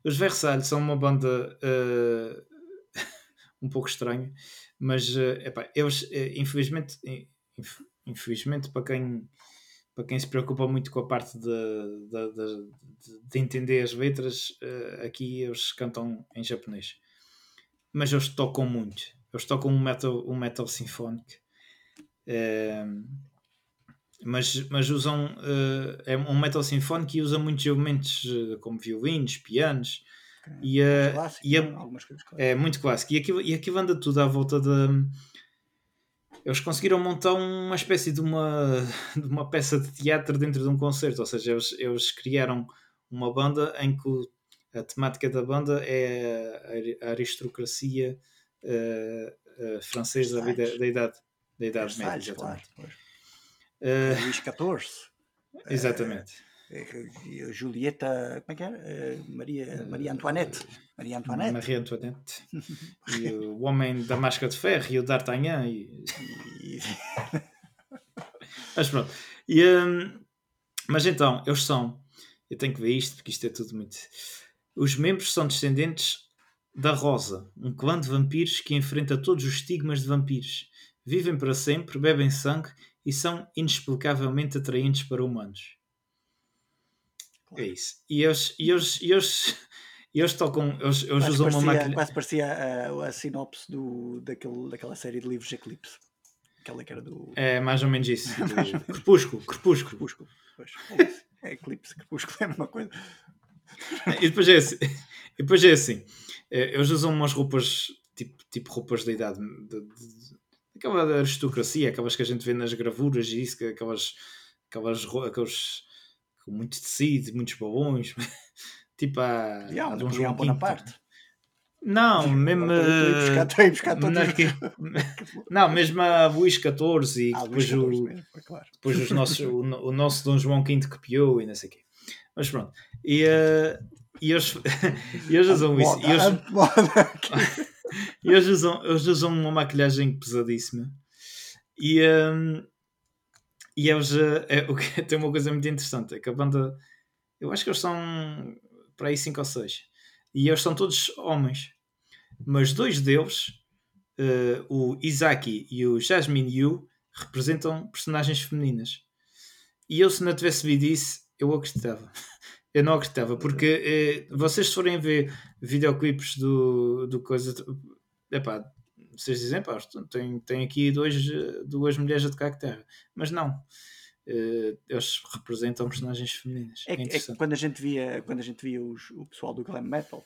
os Versailles são uma banda um pouco estranha, mas epá, eles, infelizmente, in- inf- infelizmente, para quem, para quem se preocupa muito com a parte de, de, de- de- de entender as letras, eh, aqui eles cantam em japonês. Mas eles tocam muito. Eles tocam um metal, um metal sinfónico. Eh, mas, mas usam eh, é um metal sinfónico e usa muitos elementos como violinos, pianos e, eh, clássico, e a- clássicas. é muito clássico. E aquilo, e aquilo anda tudo à volta de. Eles conseguiram montar uma espécie de uma, de uma peça de teatro dentro de um concerto. Ou seja, eles, eles criaram uma banda em que a temática da banda é a ari- a aristocracia eh, eh, francesa da, da idade, da idade média. Versalhes, claro. Exatamente. pois. Eh, Luís XIV. exatamente. Eh, Julieta, como é que era? Eh, Maria, Maria Antoinette. Maria Antoinette. Marie Antoinette. e o Homem da Máscara de Ferro e o D'Artagnan. E, E- Mas pronto. E, hum, mas então, eles são. Eu tenho que ver isto porque isto é tudo muito. Os membros são descendentes da Rosa, um clã de vampiros que enfrenta todos os estigmas de vampiros. Vivem para sempre, bebem sangue e são inexplicavelmente atraentes para humanos. É isso. E eles, e eles, e eles, e eles tocam. Eles, eles usam uma parecia, máquina. quase parecia a, a sinopse do, daquele, daquela série de livros Eclipse. Aquela que era do É mais ou menos isso. do Crepúsculo, Crepúsculo. Crepúsculo. Pois, é é Eclipse, Crepúsculo é a mesma coisa. E depois é assim. E depois é assim. eh, Eles usam umas roupas, tipo, tipo roupas da idade. De, de- aquela da aristocracia, aquelas que a gente vê nas gravuras e isso, que- aquelas, aquelas, aqueles com muito tecido, muitos babões. tipo a. E há a um Dom João V. Bonaparte. Não, mesmo. Estou a buscar- estou Não, mesmo a Luís XIV e Ah, depois, Luís o, mesmo, foi claro. depois os nossos, o, o nosso Dom João V que piou e não sei o quê. Mas pronto. E, eh, e eles, e eles usam isso. E eles, Moda, moda. e eles, usam, eles usam uma maquilhagem pesadíssima. E, ehm, e eles. é, o que, tem uma coisa muito interessante: é que a banda. Eu acho que eles são para aí 5 ou 6. E eles são todos homens. Mas dois deles, eh, o Isaki e o Jasmine Yu, representam personagens femininas. E eu, se não tivesse visto isso, eu acreditava. Eu não acreditava, porque vocês se forem ver videoclipes do, do coisa. Epá, vocês dizem, pá, tem, tem aqui dois, duas mulheres a tocar guitarra. Mas não. Eh, eles representam personagens femininas. É, É, é que quando a gente via, quando a gente via os- o pessoal do glam metal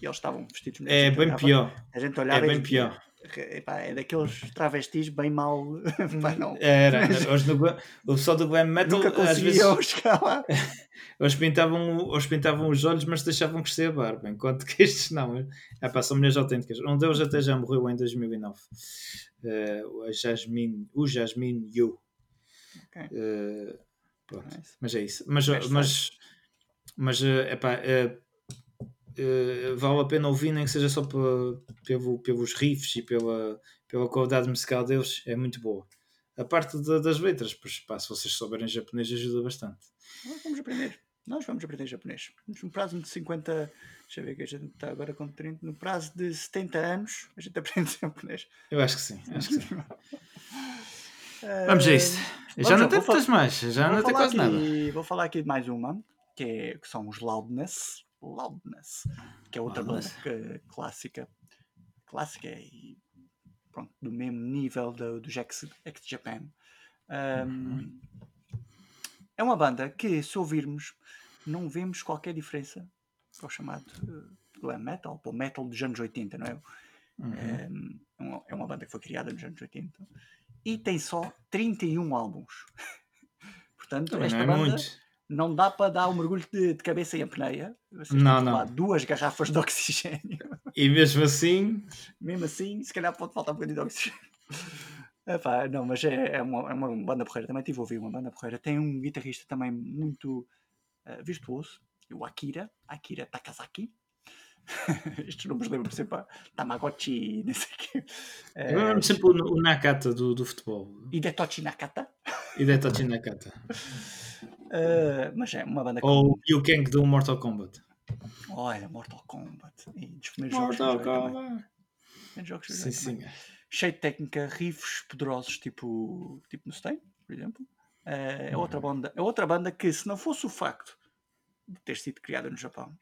e eles estavam vestidos É, a gente bem olhava- pior. A gente É olhava bem e- pior. Epá, é daqueles travestis bem mal. Pá, não. Era. Glam- o pessoal do glam metal Nunca às vezes chegar lá. eles pintavam, eles pintavam os olhos, mas deixavam crescer a barba, enquanto que estes não. É pá, são mulheres autênticas. Um deles até já morreu em 2009. Eh, a Jasmine, o Jasmine Yu. Ok. Eh, pronto. Nice. Mas é isso. Mas, Hashtag. mas, mas é pá, vale a pena ouvir, nem que seja só pela- pelo, pelos riffs e pela, pela qualidade musical deles, é muito boa. A parte da- das letras, pois, pá, se vocês souberem japonês, ajuda bastante. Nós vamos aprender. Nós vamos aprender japonês. No prazo de 50. Deixa eu ver que a gente está agora com 30. No prazo de 70 anos, a gente aprende japonês. Eu acho que sim, acho que sim. Ah, Vamos a isso. Já vamos não lá, tem muitas mais, já não tem quase nada. aqui- Vou falar aqui de mais uma, que, é, que são os Loudness. Loudness. Que é outra Loudness. banda clássica. Clássica e pronto, do mesmo nível do, do Jax X Japan. Um, É uma banda que, se ouvirmos, não vemos qualquer diferença para o chamado eh, glam metal, para o metal dos anos 80, não é? Uhum. É uma, é uma banda que foi criada nos anos 80 e tem só 31 álbuns. Portanto, Também esta não é banda muito. Não dá para dar um mergulho de, de cabeça em apneia. Vocês Não, não. duas garrafas de oxigênio. E mesmo assim, Mesmo assim, se calhar pode faltar um bocadinho de oxigênio. Epá, não, mas é, é, uma, é uma banda porreira. Também tive a ouvir uma banda porreira. Tem um guitarrista também muito eh, virtuoso, o Akira, Akira Takazaki. Estes nomes lembram-me sempre a Tamagotchi, não sei o quê. Eh, eu lembro sempre o, o Nakata do, do futebol. Hidetoshi Nakata. E Detochi Nakata. Eh, mas é uma banda que. Ou o Liu Kang do Mortal Kombat. Olha, Mortal Kombat. E dos primeiros jogos Mortal também. Kombat. Jogos Sim, sim. cheio de técnica, riffs poderosos, tipo, tipo no Stain, por exemplo. Eh, É outra banda, é outra banda que, se não fosse o facto de ter sido criada no Japão,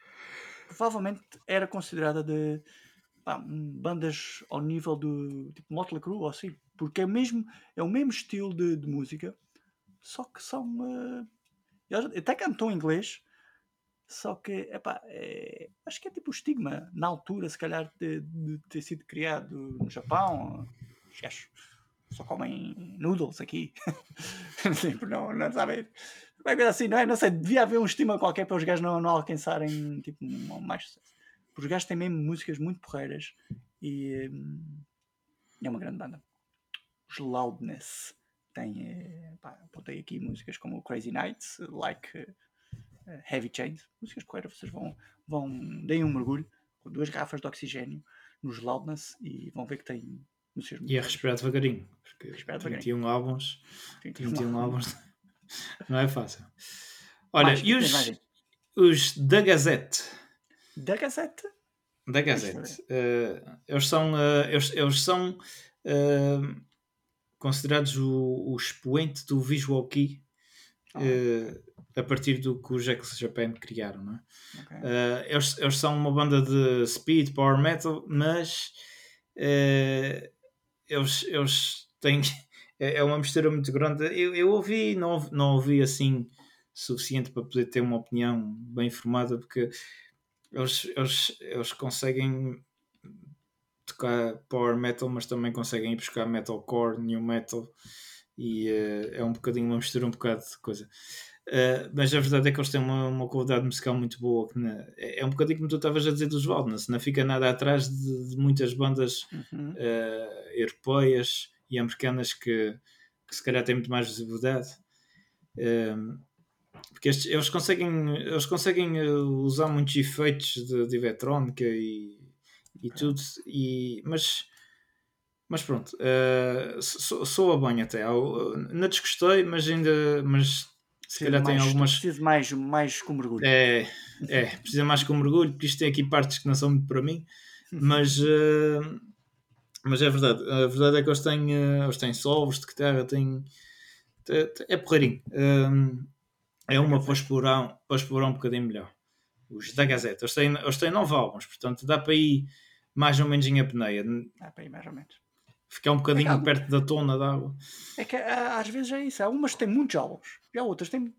provavelmente era considerada de pá, bandas ao nível do tipo Motley Crue ou assim, porque é, mesmo, é o mesmo estilo de, de música, só que são. eh, eles até cantam em inglês, só que epá, é, acho que é tipo o estigma na altura, se calhar, de, de ter sido criado no Japão. Os só comem noodles aqui. tipo, não, não sabem. Vai ver assim, não é? Não sei, devia haver um estigma qualquer para os gajos não, não alcançarem tipo, mais sucesso. Porque os gajos têm mesmo músicas muito porreiras e hum, é uma grande banda. Os Loudness tem, eh, pá, apontei aqui músicas como Crazy Nights, Like eh, Heavy Chains, músicas porreiras, vocês vão, vão, deem um mergulho com duas garrafas de oxigênio nos Loudness e vão ver que tem músicas E a respirar devagarinho. Porque Respirar 31 álbuns. Tem- 31 álbuns. Não é fácil. Olha, Mais, e os, mais os da Gazette? Da Gazette? Da Gazette. eh, eles são, eh, eles, eles são eh, considerados o, o expoente do Visual Kei Ah. eh, a partir do que os X Japan criaram, não é? Ok. Eh, eles, eles são uma banda de speed, power metal, mas eh, eles, eles tem, é, é uma mistura muito grande. Eu, eu ouvi, não, não ouvi assim suficiente para poder ter uma opinião bem formada, porque eles, eles, eles conseguem tocar power metal, mas também conseguem ir buscar metalcore, new metal, e uh, é um bocadinho uma mistura, um bocado de coisa. Uh, mas a verdade é que eles têm uma, uma qualidade musical muito boa. Que na, é, é um bocadinho como tu estavas a dizer dos Waldness, não fica nada atrás de, de muitas bandas uhum. uh, europeias e americanas que, que se calhar têm muito mais visibilidade. Uh, porque estes, eles conseguem, eles conseguem usar muitos efeitos de, de eletrónica e, e tudo, e, mas, mas pronto, uh, sou, sou a banho até. Não desgostei, mas ainda. Mas se calhar mais, tem algumas. Preciso mais, mais com mergulho. É, é, precisa mais com mergulho, porque isto tem aqui partes que não são muito para mim, mas, uh, mas é verdade. A verdade é que eles têm, uh, eles têm solos de guitarra, têm. É porreirinho. Um, é uma para explorar, para explorar um bocadinho melhor. Os da Gazeta. Eles têm, eles têm nove álbuns, portanto dá para ir mais ou menos em apneia. Para ir mais ou menos. Ficar um bocadinho é perto da tona d'água. É que às vezes é isso. Há umas que têm muitos álbuns e há outras que têm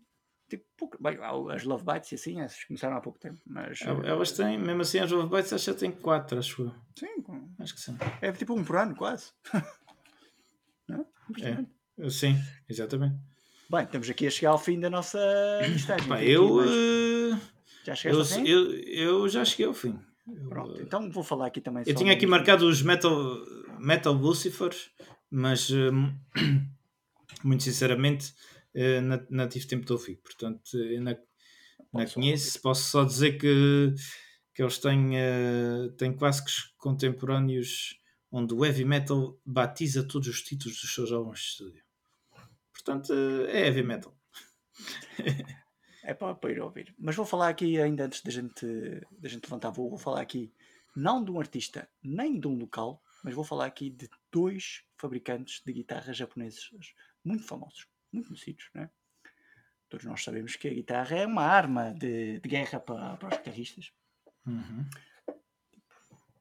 tipo pouco. Bem, as Love Bites e assim, essas começaram há pouco tempo. Mas, Elas têm, mesmo assim, as Love Bites acho que têm quatro, acho eu. Sim, acho que sim. É tipo um por ano, quase. Não? É. Sim, exatamente. Bem, estamos aqui a chegar ao fim da nossa listagem. Eu. Aqui, mas... Eh, já eu? Eu, eu já cheguei ao fim. Pronto, então vou falar aqui também. Eu tinha aqui marcado os Metal, Metal Lucifers, mas uh, muito sinceramente uh, não, não, tive tempo de ouvir. Portanto, eu não, não conheço. Posso só dizer que, que eles têm, uh, têm clássicos contemporâneos onde o heavy metal batiza todos os títulos dos seus álbuns de estúdio. Portanto, é heavy metal. é para, para ir ouvir. Mas vou falar aqui, ainda antes da gente, da gente levantar vou, vou falar aqui não de um artista nem de um local, mas vou falar aqui de dois fabricantes de guitarras japoneses muito famosos, muito conhecidos, né? Todos nós sabemos que a guitarra é uma arma de, de guerra para, para os guitarristas. Uhum.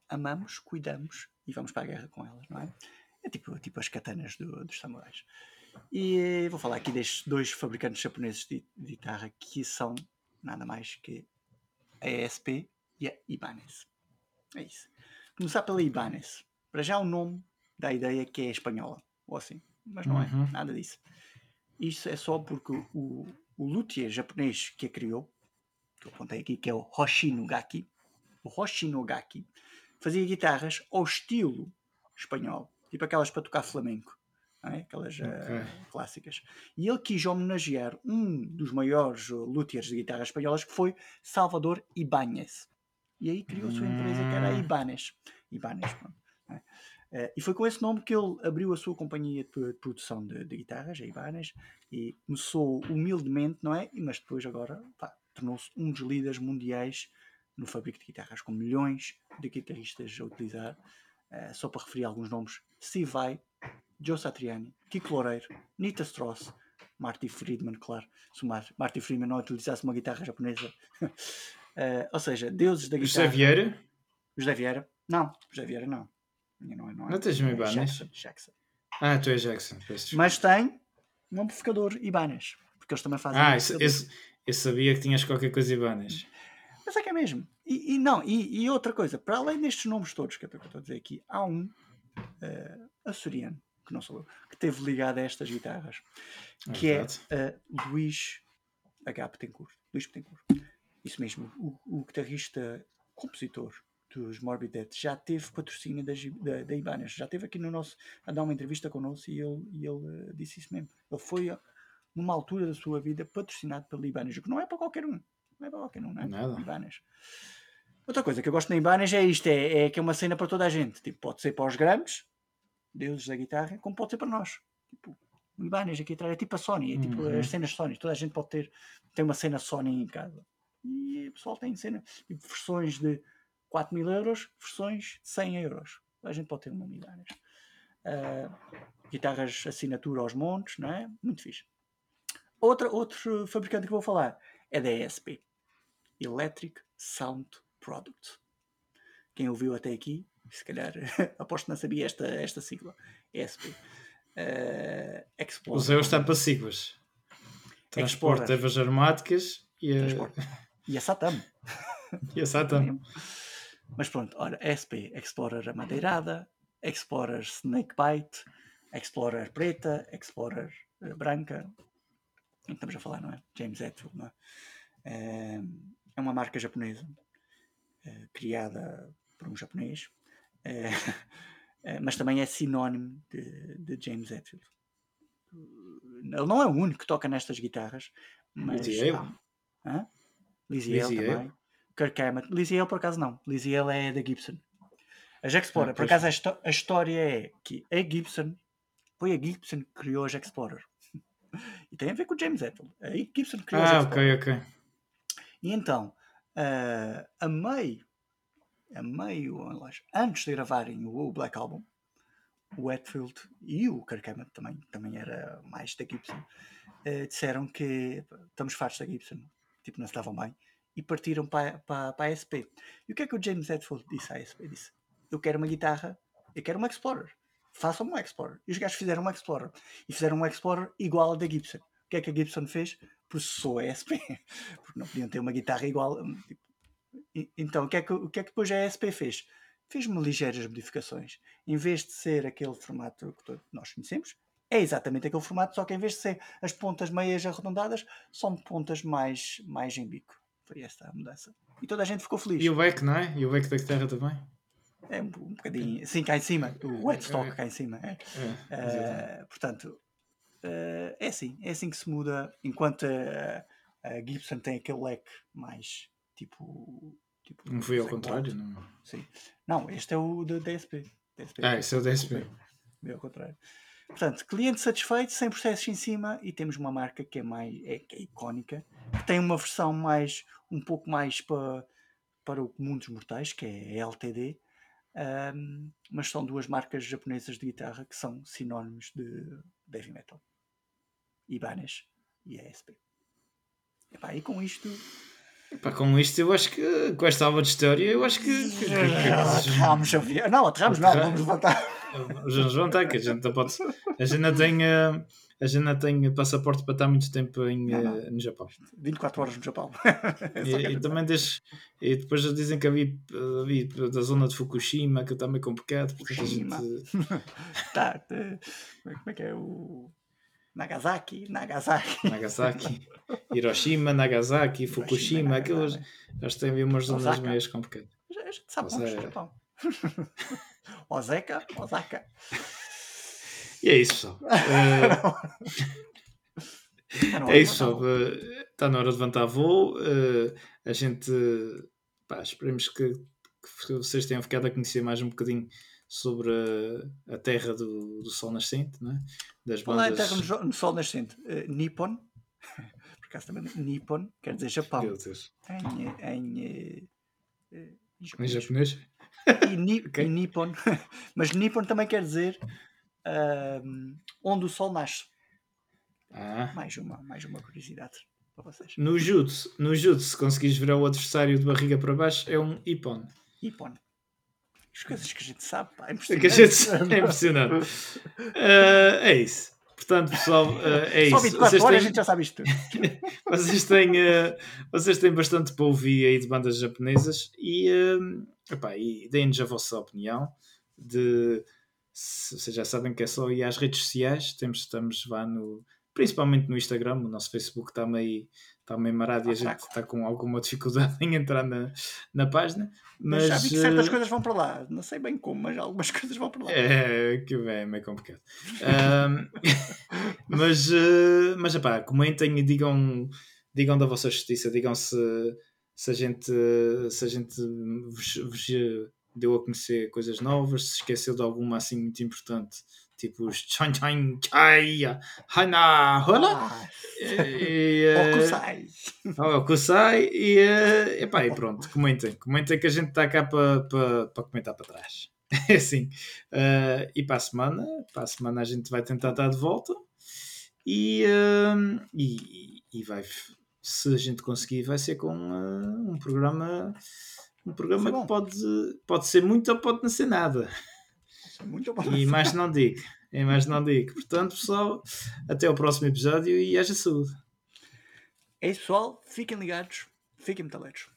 Amamos, cuidamos e vamos para a guerra com elas, não é? É tipo, tipo as katanas do, dos samurais. E vou falar aqui destes dois fabricantes japoneses de, guitarra que são nada mais que a ESP e a Ibanez. É isso. Começar pela Ibanez. Para já o nome dá a ideia que é espanhola, ou assim, mas não é uhum. é nada disso. Isso é só porque o, o luthier japonês que a criou, que eu apontei aqui, que é o Hoshinogaki, o Hoshinogaki, fazia guitarras ao estilo espanhol, tipo aquelas para tocar flamenco é? aquelas okay. uh, clássicas. E ele quis homenagear um dos maiores luthiers de guitarras espanholas, que foi Salvador Ibáñez. E aí criou a sua empresa, que era a hum. Ibanez. Ibanez. É? Uh, e foi com esse nome que ele abriu a sua companhia de, produção de, de, guitarras, a Ibanez, e começou humildemente, não é? Mas depois agora tornou-se um dos líderes mundiais no fabrico de guitarras, com milhões de guitarristas a utilizar. Uh, só para referir alguns nomes, Steve Vai, Joe Satriani, Kiko Loureiro, Nita Strauss, Marty Friedman, claro, se o Marty Friedman não utilizasse uma guitarra japonesa. uh, ou seja, deuses da guitarra. José Vieira? José Vieira? Não, José Vieira não. Não, é, não, é, não tens um Ibanez? Jackson, Jackson. Ah, tu és Jackson. Mas tem um amplificador Ibanez, porque eles também fazem. Ah, esse, esse, eu sabia que tinhas qualquer coisa Ibanez. Mas é que é mesmo. E, e não, e, e, outra coisa, para além destes nomes todos que eu estou a dizer aqui, há um uh, açoriano que não sou eu, que teve ligado a estas guitarras, é que é uh, Luís H. Petencourt. Luís Petencourt. Isso mesmo, o, o guitarrista compositor dos Morbid Death já teve patrocínio da, da, da Ibanez, já teve aqui no nosso a dar uma entrevista connosco e ele, e ele uh, disse isso mesmo. Ele foi uh, numa altura da sua vida patrocinado pela Ibanez, o que não é para qualquer um. Não é para qualquer um, não é? Nada. Ibanez. Outra coisa que eu gosto da Ibanez é isto: é, é que é uma cena para toda a gente. Tipo, pode ser para os grandes, deuses da guitarra, como pode ser para nós. Tipo, o Ibanez aqui atrás é tipo a Sony, é tipo uhum. as cenas Sony. Toda a gente pode ter tem uma cena Sony em casa. E o pessoal tem cena, tipo, versões de 4 mil euros, versões de 100 euros. Toda a gente pode ter uma Ibanez. Uh, guitarras assinatura aos montes, não é? Muito fixe. Outra, outro fabricante que vou falar é da ESP Electric Sound Product. Quem ouviu até aqui se calhar, aposto que não sabia esta, esta sigla, ESP. Uh, O Explorer. Zé está para siglas. Transporte de ervas aromáticas e a, Transporte. E a Satam. e a Satam. Mas pronto, ora, SP Explorer amadeirada, Explorer Snakebite, Explorer preta, Explorer eh, branca. Estamos a falar, não é? James Hetfield, não é? Eh, É uma marca japonesa eh, criada por um japonês, eh, eh, mas também é sinónimo de, de James Hetfield. Ele não é o único que toca nestas guitarras, mas Ale Ale. também. Kirk Hammett. Lizzie Ale por acaso não. Lizzie Ale é da Gibson. A Jack Explorer, Ah, por acaso a, a história é que a Gibson foi a Gibson que criou a Jack Explorer. E tem a ver com o James Hetfield. A Gibson criou a Ah, Jack Explorer. ok, ok. E então, ah, a meio, a meio, antes de gravarem o, Black Album, o Hetfield e o Kirk Hammett também, também era mais da Gibson, eh, disseram que estamos fartos da Gibson, tipo, não estavam bem, e partiram para, a SP. E o que é que o James Hetfield disse à SP? Disse, eu quero uma guitarra, eu quero uma Explorer, façam um Explorer. E os gajos fizeram um Explorer, e fizeram um Explorer igual ao da Gibson. O que é que a Gibson fez? Processou a SP, porque não podiam ter uma guitarra igual. hum, tipo, Então, o que, é que, o que é que depois a SP fez? Fez-me ligeiras modificações. Em vez de ser aquele formato que nós conhecemos, é exatamente aquele formato, só que em vez de ser as pontas meias arredondadas, são pontas mais, mais em bico. Foi esta a mudança. E toda a gente ficou feliz. E o beck, não é? E o beck da guitarra também. É um, bocadinho. Sim, cá em cima. O wetstock cá em cima. É. É. Eh, portanto, eh, é assim. É assim que se muda. Enquanto a, a Gibson tem aquele leque mais tipo. tipo Não foi ao contrário, quanto. não. Sim. Não, este é o da DSP. DSP. Ah, esse é o DSP. Bem ao contrário. Portanto, cliente satisfeito, sem processos em cima e temos uma marca que é mais é, que é icónica, que tem uma versão mais um pouco mais para, para o comum dos mortais, que é a LTD, ahm, mas são duas marcas japonesas de guitarra que são sinónimos de, heavy metal. Ibanez e a SP. Epá, e com isto Com isto, eu acho que com esta aula de história, eu acho que. que- que- que- aterramos. Não, aterramos não, vamos levantar. João está, que a gente não pode. A gente não tem, eh, a gente não tem passaporte para estar muito tempo em, Não, não. eh, no Japão. 24 horas no Japão. É E, a e também deixo, e depois eles dizem que havia, havia da zona de Fukushima, que está meio complicado. Portanto, a gente, Fukushima. Tá, tá. Como é que é o. Nagasaki, Nagasaki. Nagasaki, Hiroshima, Nagasaki, Fukushima, aqueles. Eles têm ali umas zonas Osaka. meias complicadas. A gente sabe Mas onde é- é Japão. Osaka, Osaka. E é isso, pessoal. Eh, não, É isso, pessoal. Está na hora de levantar voo. Eh, a gente, pá, esperemos que, que vocês tenham ficado a conhecer mais um bocadinho sobre a, a terra do, do Sol Nascente, né? das em bandas. terra no, sol nascente. eh, Nippon. Por acaso também. Nippon quer dizer Japão. Em. em, eh, eh, em Em japonês. E, ni, Ok. e Nippon. Mas Nippon também quer dizer. ahm, onde o sol nasce. Ah. Mais uma, mais uma curiosidade para vocês. No jutsu, no jutsu, se conseguires virar o adversário de barriga para baixo, é um Ippon. Nippon. As coisas que a gente sabe, pá, é É a gente impressionante. é impressionante. Eh, é isso. Portanto, pessoal, eh, é Só isso. 24 Vocês horas a têm- gente já sabe isto. Vocês têm, eh, vocês têm bastante para ouvir aí de bandas japonesas e, eh, epá, e deem-nos a vossa opinião de se, vocês já sabem que é só ir às redes sociais, temos, estamos lá no principalmente no Instagram, o nosso Facebook está meio, está meio marado e a Está gente está com alguma dificuldade em entrar na, na página, Mas, mas, já vi que certas eh, coisas vão para lá. Não sei bem como, mas algumas coisas vão para lá. é, que é meio complicado. Ahm, mas, eh, mas epá, comentem e digam, digam da vossa justiça, digam se, se a gente, se a gente vos, vos deu a conhecer coisas novas, se esqueceu de alguma assim muito importante, tipo os Chan Chan Chai, Hana Hola. Ah, E, eh, Okusai. Kusai e, eh, epá, e pronto, comentem, comentem que a gente está cá para pa, pa comentar para trás. É assim. Eh, e para a semana, para a semana a gente vai tentar estar de volta e, eh, e, e vai, se a gente conseguir, vai ser com eh, um programa. Um programa que pode, pode ser muito ou pode não ser nada. Muito bom. E mais não digo. Em mais não digo. Portanto, pessoal, até ao próximo episódio e haja saúde. É isso, pessoal. Fiquem ligados. Fiquem metaleiros.